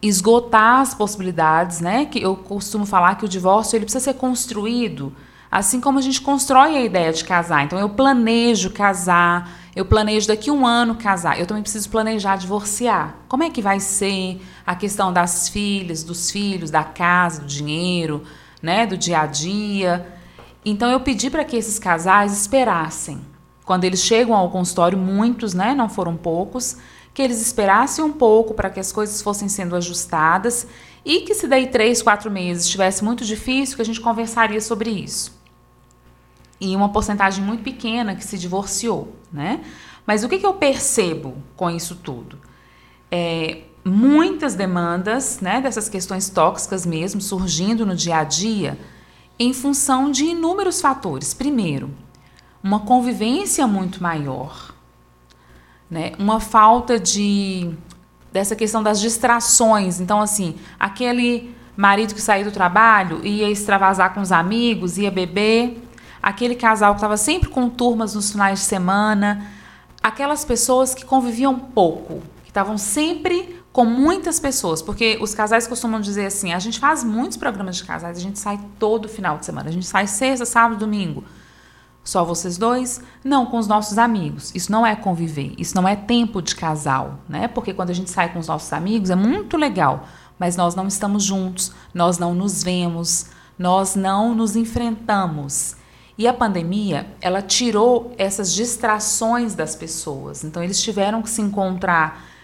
esgotar as possibilidades, né? Que eu costumo falar que o divórcio ele precisa ser construído, assim como a gente constrói a ideia de casar. Então eu planejo casar, eu planejo daqui um ano casar. Eu também preciso planejar divorciar. Como é que vai ser a questão das filhas, dos filhos, da casa, do dinheiro, né? Do dia a dia. Então eu pedi para que esses casais esperassem. Quando eles chegam ao consultório, muitos, né, não foram poucos, que eles esperassem um pouco para que as coisas fossem sendo ajustadas e que se daí três, quatro meses estivesse muito difícil, que a gente conversaria sobre isso. E uma porcentagem muito pequena que se divorciou, né? Mas o que, que eu percebo com isso tudo? É, muitas demandas, né, dessas questões tóxicas mesmo, surgindo no dia a dia, em função de inúmeros fatores. Primeiro, uma convivência muito maior, né? uma falta de dessa questão das distrações. Então, assim, aquele marido que saiu do trabalho ia extravasar com os amigos, ia beber, aquele casal que estava sempre com turmas nos finais de semana, aquelas pessoas que conviviam pouco, que estavam sempre com muitas pessoas, porque os casais costumam dizer assim: a gente faz muitos programas de casais, a gente sai todo final de semana, a gente sai sexta, sábado, domingo. Só vocês dois? Não, com os nossos amigos. Isso não é conviver, isso não é tempo de casal, né? Porque quando a gente sai com os nossos amigos é muito legal, mas nós não estamos juntos, nós não nos vemos, nós não nos enfrentamos. E a pandemia, ela tirou essas distrações das pessoas. Então eles tiveram que se encontrar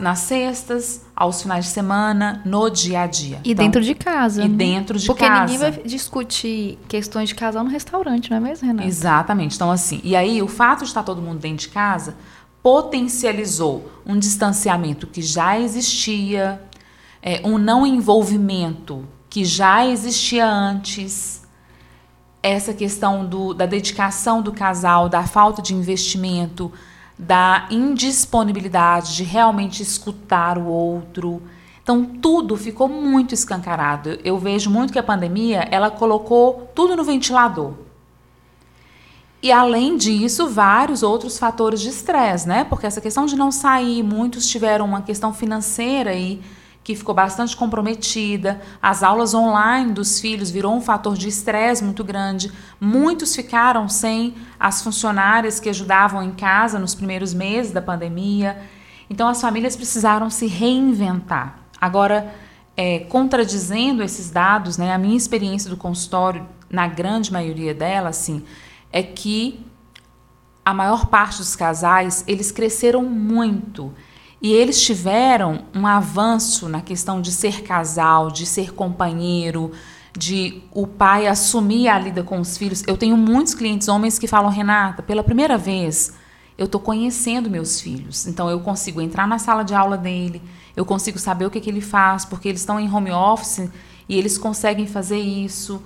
nas sextas, aos finais de semana, no dia a dia. E então, dentro de casa. E né? dentro de Porque casa. Porque ninguém vai discutir questões de casal no restaurante, não é mesmo, Renata? Exatamente. Então, assim, e aí o fato de estar todo mundo dentro de casa potencializou um distanciamento que já existia, é, um não envolvimento que já existia antes, essa questão do, da dedicação do casal, da falta de investimento, da indisponibilidade de realmente escutar o outro. Então tudo ficou muito escancarado. Eu vejo muito que a pandemia, ela colocou tudo no ventilador. E além disso, vários outros fatores de estresse, né? Porque essa questão de não sair, muitos tiveram uma questão financeira e que ficou bastante comprometida. As aulas online dos filhos virou um fator de estresse muito grande. Muitos ficaram sem as funcionárias que ajudavam em casa nos primeiros meses da pandemia. Então as famílias precisaram se reinventar. Agora, é, contradizendo esses dados, né, a minha experiência do consultório, na grande maioria delas, assim, é que a maior parte dos casais, eles cresceram muito. E eles tiveram um avanço na questão de ser casal, de ser companheiro, de o pai assumir a lida com os filhos. Eu tenho muitos clientes homens que falam, Renata, pela primeira vez eu estou conhecendo meus filhos. Então eu consigo entrar na sala de aula dele, eu consigo saber o que, que ele faz, porque eles estão em home office e eles conseguem fazer isso.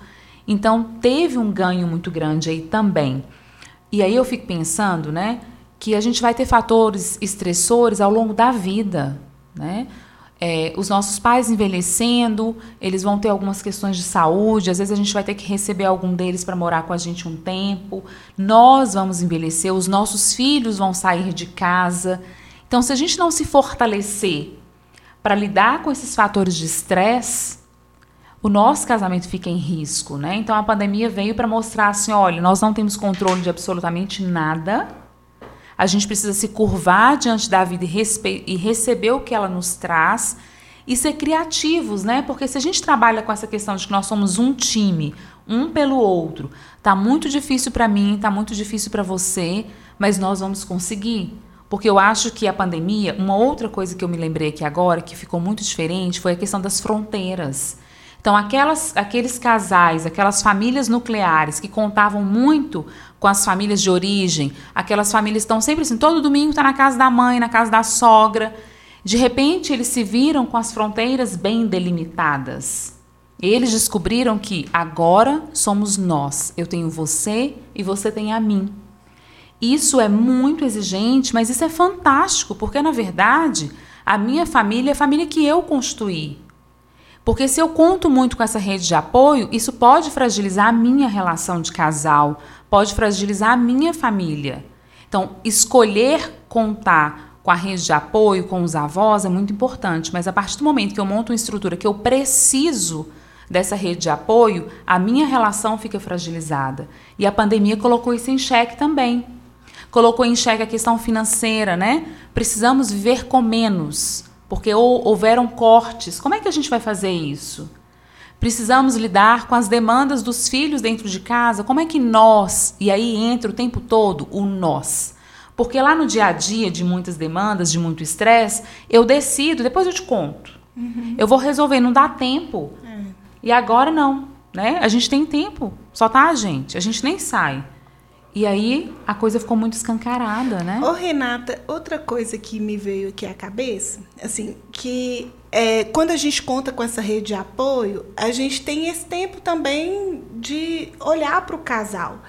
Então teve um ganho muito grande aí também. E aí eu fico pensando, né? Que a gente vai ter fatores estressores ao longo da vida, né? É, os nossos pais envelhecendo, eles vão ter algumas questões de saúde, às vezes a gente vai ter que receber algum deles para morar com a gente um tempo. Nós vamos envelhecer, os nossos filhos vão sair de casa. Então, se a gente não se fortalecer para lidar com esses fatores de estresse, o nosso casamento fica em risco, né? Então a pandemia veio para mostrar assim, olha, nós não temos controle de absolutamente nada a gente precisa se curvar diante da vida e, e receber o que ela nos traz e ser criativos, né? Porque se a gente trabalha com essa questão de que nós somos um time, um pelo outro, tá muito difícil para mim, tá muito difícil para você, mas nós vamos conseguir. Porque eu acho que a pandemia, uma outra coisa que eu me lembrei aqui agora, que ficou muito diferente, foi a questão das fronteiras. Então, aquelas, aqueles casais, aquelas famílias nucleares que contavam muito com as famílias de origem, aquelas famílias estão sempre assim, todo domingo está na casa da mãe, na casa da sogra. De repente, eles se viram com as fronteiras bem delimitadas. Eles descobriram que agora somos nós. Eu tenho você e você tem a mim. Isso é muito exigente, mas isso é fantástico, porque na verdade a minha família é a família que eu construí. Porque se eu conto muito com essa rede de apoio, isso pode fragilizar a minha relação de casal, pode fragilizar a minha família. Então, escolher contar com a rede de apoio, com os avós, é muito importante, mas a partir do momento que eu monto uma estrutura que eu preciso dessa rede de apoio, a minha relação fica fragilizada. E a pandemia colocou isso em xeque também. Colocou em xeque a questão financeira, né? Precisamos viver com menos porque houveram cortes. Como é que a gente vai fazer isso? Precisamos lidar com as demandas dos filhos dentro de casa. Como é que nós, e aí entra o tempo todo o nós. Porque lá no dia a dia de muitas demandas, de muito estresse, eu decido, depois eu te conto. Uhum. Eu vou resolver, não dá tempo. É. E agora não, né? A gente tem tempo, só tá a gente, a gente nem sai. E aí a coisa ficou muito escancarada, né? Ô, Renata, outra coisa que me veio aqui à cabeça, assim, que é, quando a gente conta com essa rede de apoio, a gente tem esse tempo também de olhar para o casal.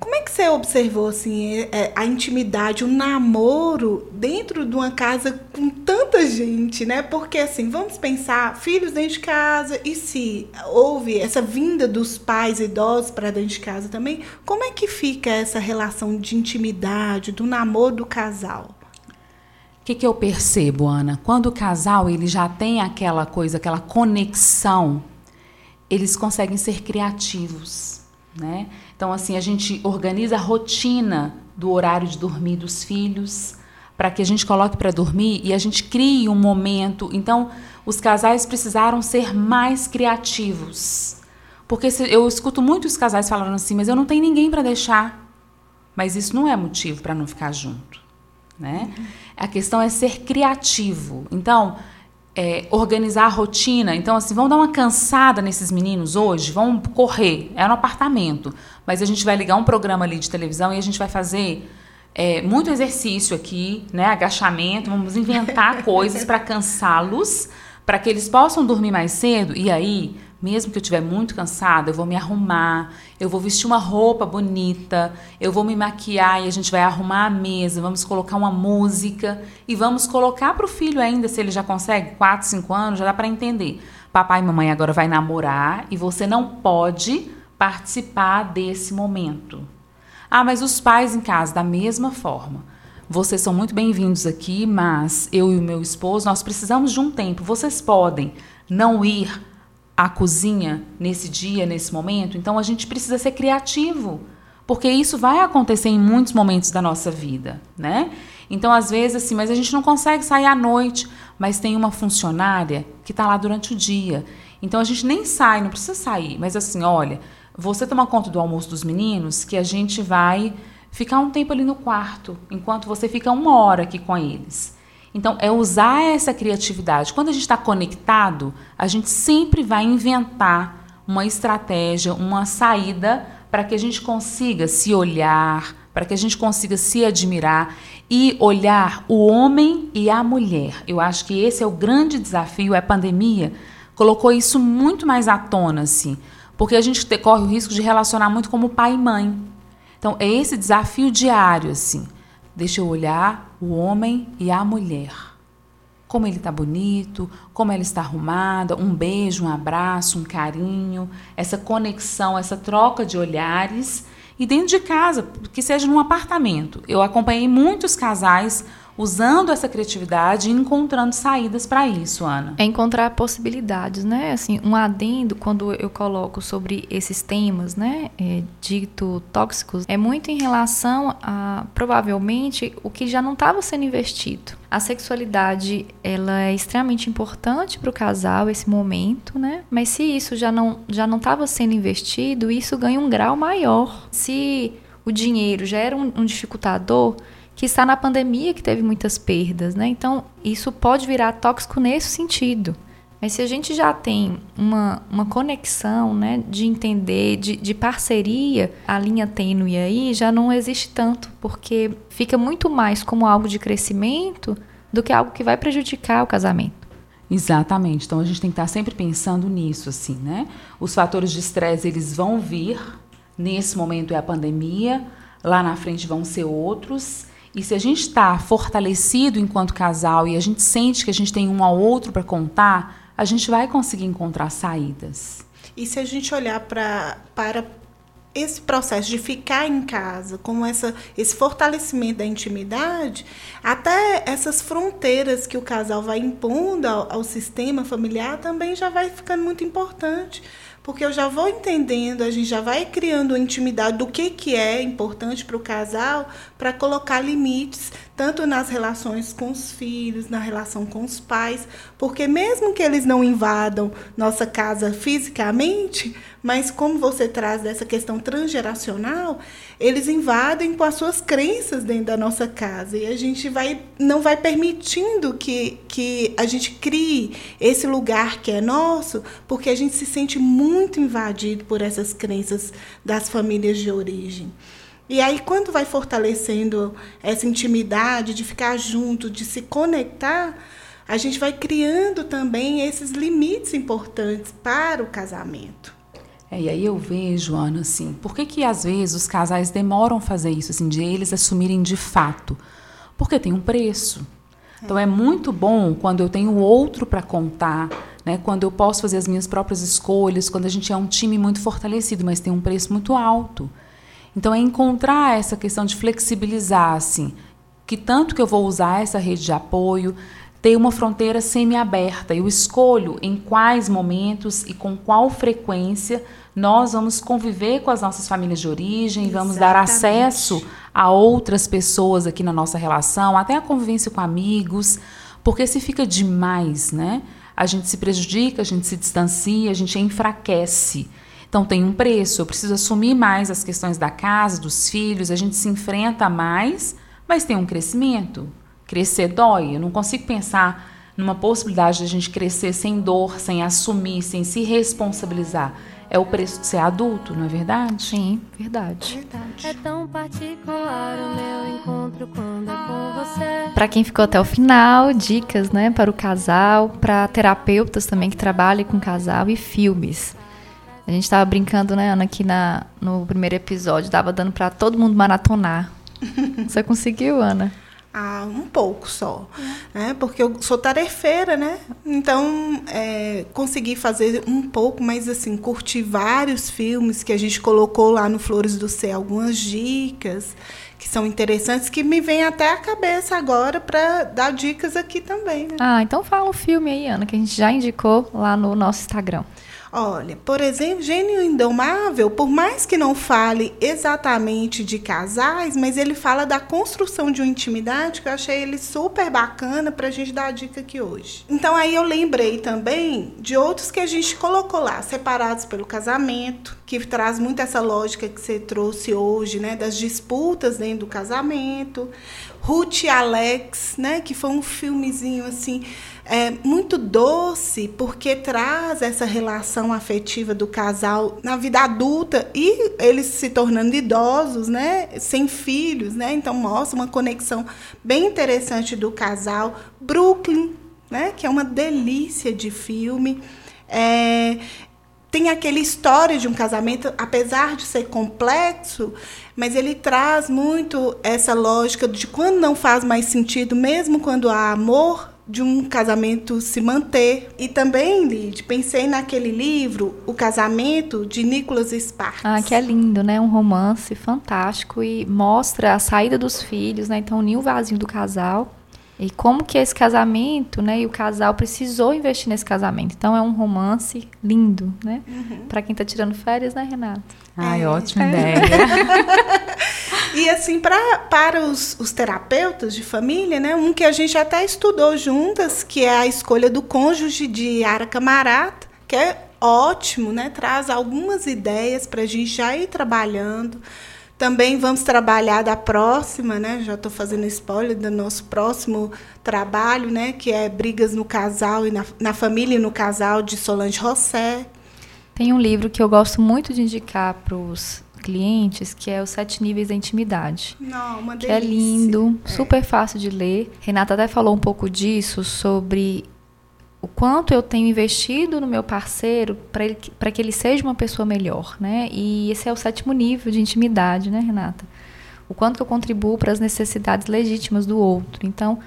Como é que você observou assim é, é, a intimidade, o namoro dentro de uma casa com tanta gente, né? Porque assim, vamos pensar, filhos dentro de casa e se houve essa vinda dos pais idosos para dentro de casa também, como é que fica essa relação de intimidade, do namoro do casal? O que, que eu percebo, Ana? Quando o casal ele já tem aquela coisa, aquela conexão, eles conseguem ser criativos, né? Então, assim, a gente organiza a rotina do horário de dormir dos filhos, para que a gente coloque para dormir e a gente crie um momento. Então, os casais precisaram ser mais criativos. Porque eu escuto muitos casais falando assim, mas eu não tenho ninguém para deixar. Mas isso não é motivo para não ficar junto. Né? A questão é ser criativo. Então, é, organizar a rotina. Então, assim, vamos dar uma cansada nesses meninos hoje, vão correr, é no apartamento, mas a gente vai ligar um programa ali de televisão e a gente vai fazer é, muito exercício aqui, né? Agachamento, vamos inventar coisas para cansá-los, para que eles possam dormir mais cedo. E aí, mesmo que eu estiver muito cansada, eu vou me arrumar, eu vou vestir uma roupa bonita, eu vou me maquiar e a gente vai arrumar a mesa, vamos colocar uma música e vamos colocar para o filho ainda, se ele já consegue, 4, 5 anos, já dá para entender. Papai e mamãe agora vai namorar e você não pode participar desse momento. Ah, mas os pais em casa, da mesma forma. Vocês são muito bem-vindos aqui, mas eu e o meu esposo, nós precisamos de um tempo. Vocês podem não ir a cozinha nesse dia, nesse momento. Então a gente precisa ser criativo, porque isso vai acontecer em muitos momentos da nossa vida, né? Então às vezes assim, mas a gente não consegue sair à noite, mas tem uma funcionária que está lá durante o dia. Então a gente nem sai, não precisa sair, mas assim, olha, você toma conta do almoço dos meninos, que a gente vai ficar um tempo ali no quarto, enquanto você fica uma hora aqui com eles. Então, é usar essa criatividade. Quando a gente está conectado, a gente sempre vai inventar uma estratégia, uma saída para que a gente consiga se olhar, para que a gente consiga se admirar e olhar o homem e a mulher. Eu acho que esse é o grande desafio. A pandemia colocou isso muito mais à tona, assim, porque a gente corre o risco de relacionar muito como pai e mãe. Então, é esse desafio diário, assim. Deixa eu olhar o homem e a mulher. Como ele está bonito, como ela está arrumada, um beijo, um abraço, um carinho, essa conexão, essa troca de olhares. E dentro de casa, que seja num apartamento. Eu acompanhei muitos casais usando essa criatividade e encontrando saídas para isso, Ana. É encontrar possibilidades, né? Assim, um adendo quando eu coloco sobre esses temas, né, é, dito tóxicos, é muito em relação a provavelmente o que já não estava sendo investido. A sexualidade, ela é extremamente importante para o casal esse momento, né? Mas se isso já não já não estava sendo investido, isso ganha um grau maior. Se o dinheiro já era um, um dificultador, que está na pandemia que teve muitas perdas, né? Então, isso pode virar tóxico nesse sentido. Mas se a gente já tem uma, uma conexão, né, de entender, de, de parceria, a linha tênue aí já não existe tanto, porque fica muito mais como algo de crescimento do que algo que vai prejudicar o casamento. Exatamente. Então a gente tem que estar sempre pensando nisso, assim, né? Os fatores de estresse eles vão vir. Nesse momento é a pandemia. Lá na frente vão ser outros. E se a gente está fortalecido enquanto casal e a gente sente que a gente tem um ao outro para contar, a gente vai conseguir encontrar saídas. E se a gente olhar pra, para esse processo de ficar em casa, como essa, esse fortalecimento da intimidade, até essas fronteiras que o casal vai impondo ao, ao sistema familiar também já vai ficando muito importante porque eu já vou entendendo, a gente já vai criando intimidade do que, que é importante para o casal, para colocar limites, tanto nas relações com os filhos, na relação com os pais, porque mesmo que eles não invadam nossa casa fisicamente, mas como você traz dessa questão transgeracional, eles invadem com as suas crenças dentro da nossa casa e a gente vai não vai permitindo que, que a gente crie esse lugar que é nosso, porque a gente se sente muito invadido por essas crenças das famílias de origem. E aí, quando vai fortalecendo essa intimidade de ficar junto, de se conectar, a gente vai criando também esses limites importantes para o casamento. É, e aí eu vejo, Ana, assim, por que, que às vezes os casais demoram a fazer isso, assim, de eles assumirem de fato? Porque tem um preço. Então é muito bom quando eu tenho outro para contar, né? quando eu posso fazer as minhas próprias escolhas, quando a gente é um time muito fortalecido, mas tem um preço muito alto. Então é encontrar essa questão de flexibilizar, assim, que tanto que eu vou usar essa rede de apoio, ter uma fronteira semi-aberta. Eu escolho em quais momentos e com qual frequência nós vamos conviver com as nossas famílias de origem, Exatamente. vamos dar acesso a outras pessoas aqui na nossa relação, até a convivência com amigos, porque se fica demais, né? A gente se prejudica, a gente se distancia, a gente enfraquece. Então tem um preço, eu preciso assumir mais as questões da casa, dos filhos, a gente se enfrenta mais, mas tem um crescimento. Crescer dói. Eu não consigo pensar numa possibilidade de a gente crescer sem dor, sem assumir, sem se responsabilizar. É o preço de ser adulto, não é verdade? Sim, verdade. verdade. É tão particular o meu encontro quando é com você. Para quem ficou até o final, dicas, né, para o casal, para terapeutas também que trabalham com casal e filmes. A gente estava brincando, né, Ana, aqui na, no primeiro episódio, dava dando para todo mundo maratonar. Você conseguiu, Ana? Ah, um pouco só, né? Porque eu sou tarefeira, né? Então, é, consegui fazer um pouco, mas assim, curtir vários filmes que a gente colocou lá no Flores do Céu, algumas dicas que são interessantes, que me vêm até a cabeça agora para dar dicas aqui também, né? Ah, então fala um filme aí, Ana, que a gente já indicou lá no nosso Instagram. Olha, por exemplo, Gênio Indomável, por mais que não fale exatamente de casais, mas ele fala da construção de uma intimidade que eu achei ele super bacana para a gente dar a dica aqui hoje. Então aí eu lembrei também de outros que a gente colocou lá, separados pelo casamento, que traz muito essa lógica que você trouxe hoje, né, das disputas dentro do casamento. Ruth e Alex, né, que foi um filmezinho assim é muito doce porque traz essa relação afetiva do casal na vida adulta e eles se tornando idosos, né, sem filhos, né? Então mostra uma conexão bem interessante do casal. Brooklyn, né, que é uma delícia de filme. É, tem aquela história de um casamento, apesar de ser complexo, mas ele traz muito essa lógica de quando não faz mais sentido, mesmo quando há amor, de um casamento se manter. E também, Lid, pensei naquele livro, O Casamento, de Nicholas Sparks. Ah, que é lindo, né? Um romance fantástico e mostra a saída dos filhos, né? Então, unir o vazio do casal e como que esse casamento, né, e o casal precisou investir nesse casamento. Então é um romance lindo, né? Uhum. Para quem está tirando férias, né, Renata? Ai, é. ótima ideia. e assim, pra, para os, os terapeutas de família, né, um que a gente até estudou juntas, que é a escolha do cônjuge de Ara Camarata, que é ótimo, né? Traz algumas ideias para a gente já ir trabalhando também vamos trabalhar da próxima, né? Já estou fazendo spoiler do nosso próximo trabalho, né? Que é Brigas no Casal e na, na Família e no Casal, de Solange Rossé. Tem um livro que eu gosto muito de indicar para os clientes, que é Os Sete Níveis da Intimidade. Não, uma delícia. Que é lindo, é. super fácil de ler. Renata até falou um pouco disso, sobre o quanto eu tenho investido no meu parceiro para que ele seja uma pessoa melhor, né? E esse é o sétimo nível de intimidade, né, Renata? O quanto que eu contribuo para as necessidades legítimas do outro. Então,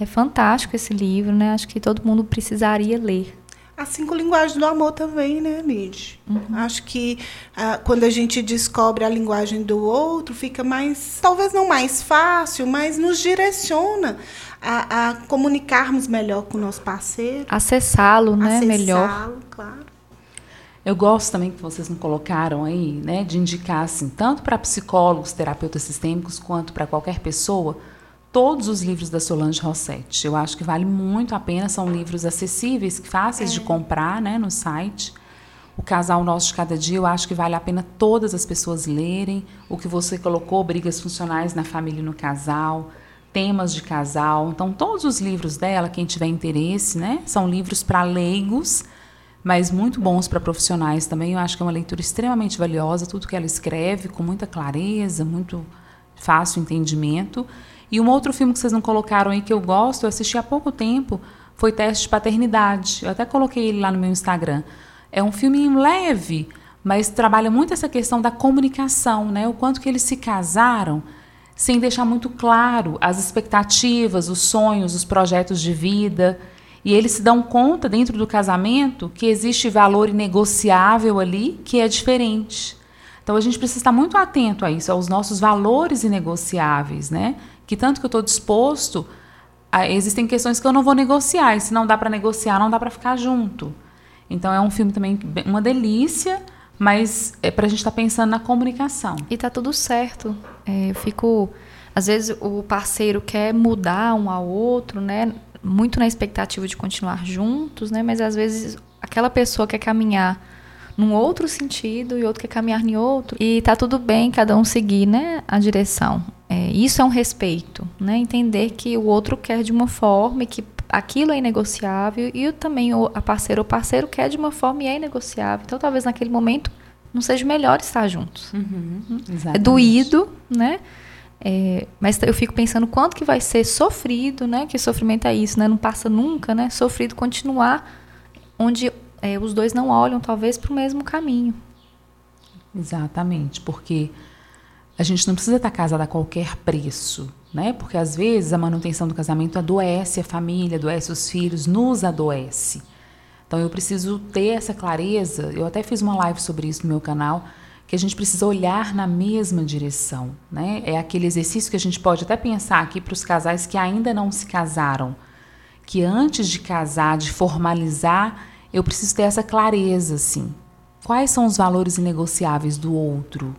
é fantástico esse livro, né? Acho que todo mundo precisaria ler. As cinco linguagens do amor também, né, Lid? Uhum. Acho que ah, quando a gente descobre a linguagem do outro, fica mais, talvez não mais fácil, mas nos direciona a, a comunicarmos melhor com o nosso parceiro. Acessá-lo, né, Acessá melhor. claro. Eu gosto também que vocês não colocaram aí, né, de indicar assim, tanto para psicólogos, terapeutas sistêmicos, quanto para qualquer pessoa, todos os livros da Solange Rossetti. Eu acho que vale muito a pena, são livros acessíveis, fáceis é. de comprar, né, no site. O Casal Nosso de Cada Dia, eu acho que vale a pena todas as pessoas lerem. O que você colocou, Brigas Funcionais na Família e no Casal, temas de casal. Então, todos os livros dela, quem tiver interesse, né, são livros para leigos, mas muito bons para profissionais também. Eu acho que é uma leitura extremamente valiosa, tudo que ela escreve com muita clareza, muito fácil entendimento. E um outro filme que vocês não colocaram aí que eu gosto, eu assisti há pouco tempo, foi Teste de Paternidade. Eu até coloquei ele lá no meu Instagram. É um filme leve, mas trabalha muito essa questão da comunicação, né? O quanto que eles se casaram sem deixar muito claro as expectativas, os sonhos, os projetos de vida. E eles se dão conta, dentro do casamento, que existe valor inegociável ali que é diferente. Então a gente precisa estar muito atento a isso, aos nossos valores inegociáveis, né? Que tanto que eu estou disposto, a, existem questões que eu não vou negociar, e se não dá para negociar, não dá para ficar junto. Então é um filme também uma delícia mas é para a gente estar tá pensando na comunicação. E tá tudo certo. É, eu fico. Às vezes o parceiro quer mudar um ao outro, né? Muito na expectativa de continuar juntos, né? Mas às vezes aquela pessoa quer caminhar num outro sentido e outro quer caminhar em outro. E tá tudo bem cada um seguir, né? A direção. É, isso é um respeito, né? Entender que o outro quer de uma forma e que aquilo é inegociável e também o, a parceira ou parceiro quer de uma forma e é inegociável. Então, talvez naquele momento não seja melhor estar juntos. Uhum, é doído, né? É, mas eu fico pensando quanto que vai ser sofrido, né? Que sofrimento é isso, né? Não passa nunca, né? Sofrido continuar onde é, os dois não olham, talvez, para o mesmo caminho. Exatamente, porque a gente não precisa estar casada a qualquer preço, né? Porque às vezes a manutenção do casamento adoece a família, adoece os filhos, nos adoece. Então eu preciso ter essa clareza. Eu até fiz uma live sobre isso no meu canal, que a gente precisa olhar na mesma direção, né? É aquele exercício que a gente pode até pensar aqui para os casais que ainda não se casaram, que antes de casar, de formalizar eu preciso ter essa clareza, assim. Quais são os valores inegociáveis do outro?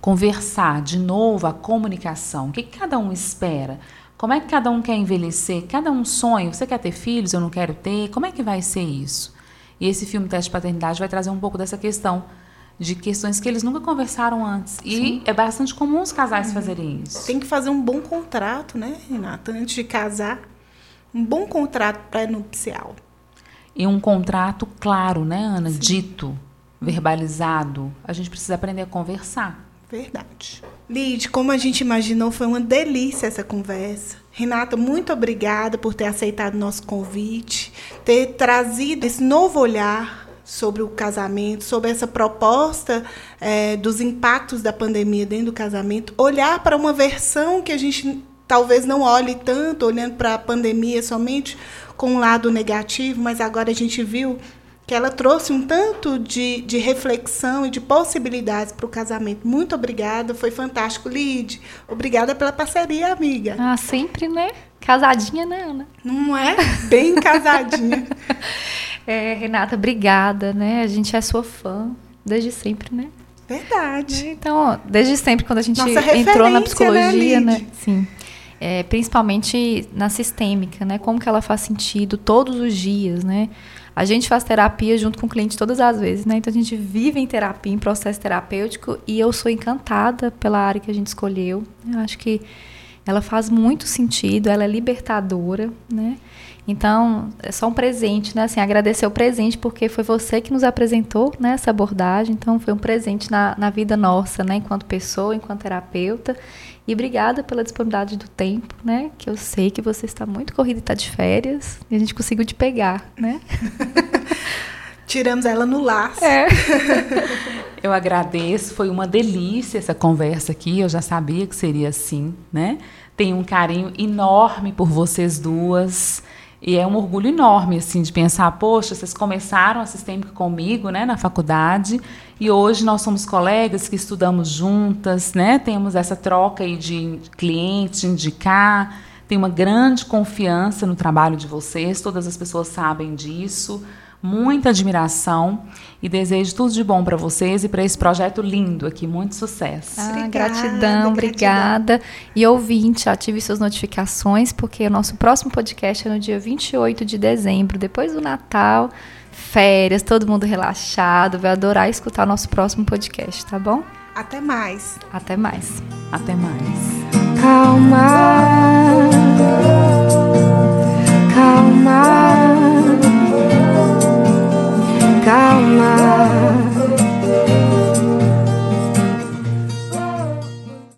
Conversar, de novo, a comunicação. O que cada um espera? Como é que cada um quer envelhecer? Cada um sonha. Você quer ter filhos? Eu não quero ter. Como é que vai ser isso? E esse filme Teste de Paternidade vai trazer um pouco dessa questão de questões que eles nunca conversaram antes. E Sim. é bastante comum os casais uhum. fazerem isso. Tem que fazer um bom contrato, né, Renata? Antes de casar, um bom contrato pré-nupcial. E um contrato claro, né, Ana? Sim. Dito, verbalizado. A gente precisa aprender a conversar. Verdade. Lid, como a gente imaginou, foi uma delícia essa conversa. Renata, muito obrigada por ter aceitado nosso convite, ter trazido esse novo olhar sobre o casamento, sobre essa proposta é, dos impactos da pandemia dentro do casamento, olhar para uma versão que a gente talvez não olhe tanto, olhando para a pandemia somente com um lado negativo, mas agora a gente viu que ela trouxe um tanto de, de reflexão e de possibilidades para o casamento. Muito obrigada, foi fantástico, Lid. Obrigada pela parceria, amiga. Ah, sempre, né? Casadinha, né, Ana? Não é? Bem casadinha. É, Renata, obrigada, né? A gente é sua fã desde sempre, né? Verdade. Então, desde sempre, quando a gente entrou na né, psicologia, né? né? Sim. É, principalmente na sistêmica, né? Como que ela faz sentido todos os dias, né? A gente faz terapia junto com o cliente todas as vezes, né? Então a gente vive em terapia, em processo terapêutico, e eu sou encantada pela área que a gente escolheu. Eu acho que ela faz muito sentido, ela é libertadora, né? Então, é só um presente, né? Assim, agradecer o presente, porque foi você que nos apresentou né, essa abordagem. Então, foi um presente na, na vida nossa, né? Enquanto pessoa, enquanto terapeuta. E obrigada pela disponibilidade do tempo, né? Que eu sei que você está muito corrida e está de férias. E a gente conseguiu te pegar, né? Tiramos ela no laço. É. eu agradeço, foi uma delícia essa conversa aqui. Eu já sabia que seria assim, né? Tenho um carinho enorme por vocês duas. E é um orgulho enorme, assim, de pensar, poxa, vocês começaram a sistêmica comigo, né, na faculdade, e hoje nós somos colegas que estudamos juntas, né, temos essa troca aí de clientes, de indicar, tem uma grande confiança no trabalho de vocês, todas as pessoas sabem disso muita admiração e desejo tudo de bom para vocês e para esse projeto lindo aqui. Muito sucesso. Ah, obrigada, gratidão, obrigada. E ouvinte, ative suas notificações, porque o nosso próximo podcast é no dia 28 de dezembro, depois do Natal, férias, todo mundo relaxado. Vai adorar escutar o nosso próximo podcast, tá bom? Até mais. Até mais. Até mais. Calma. Calma. calma.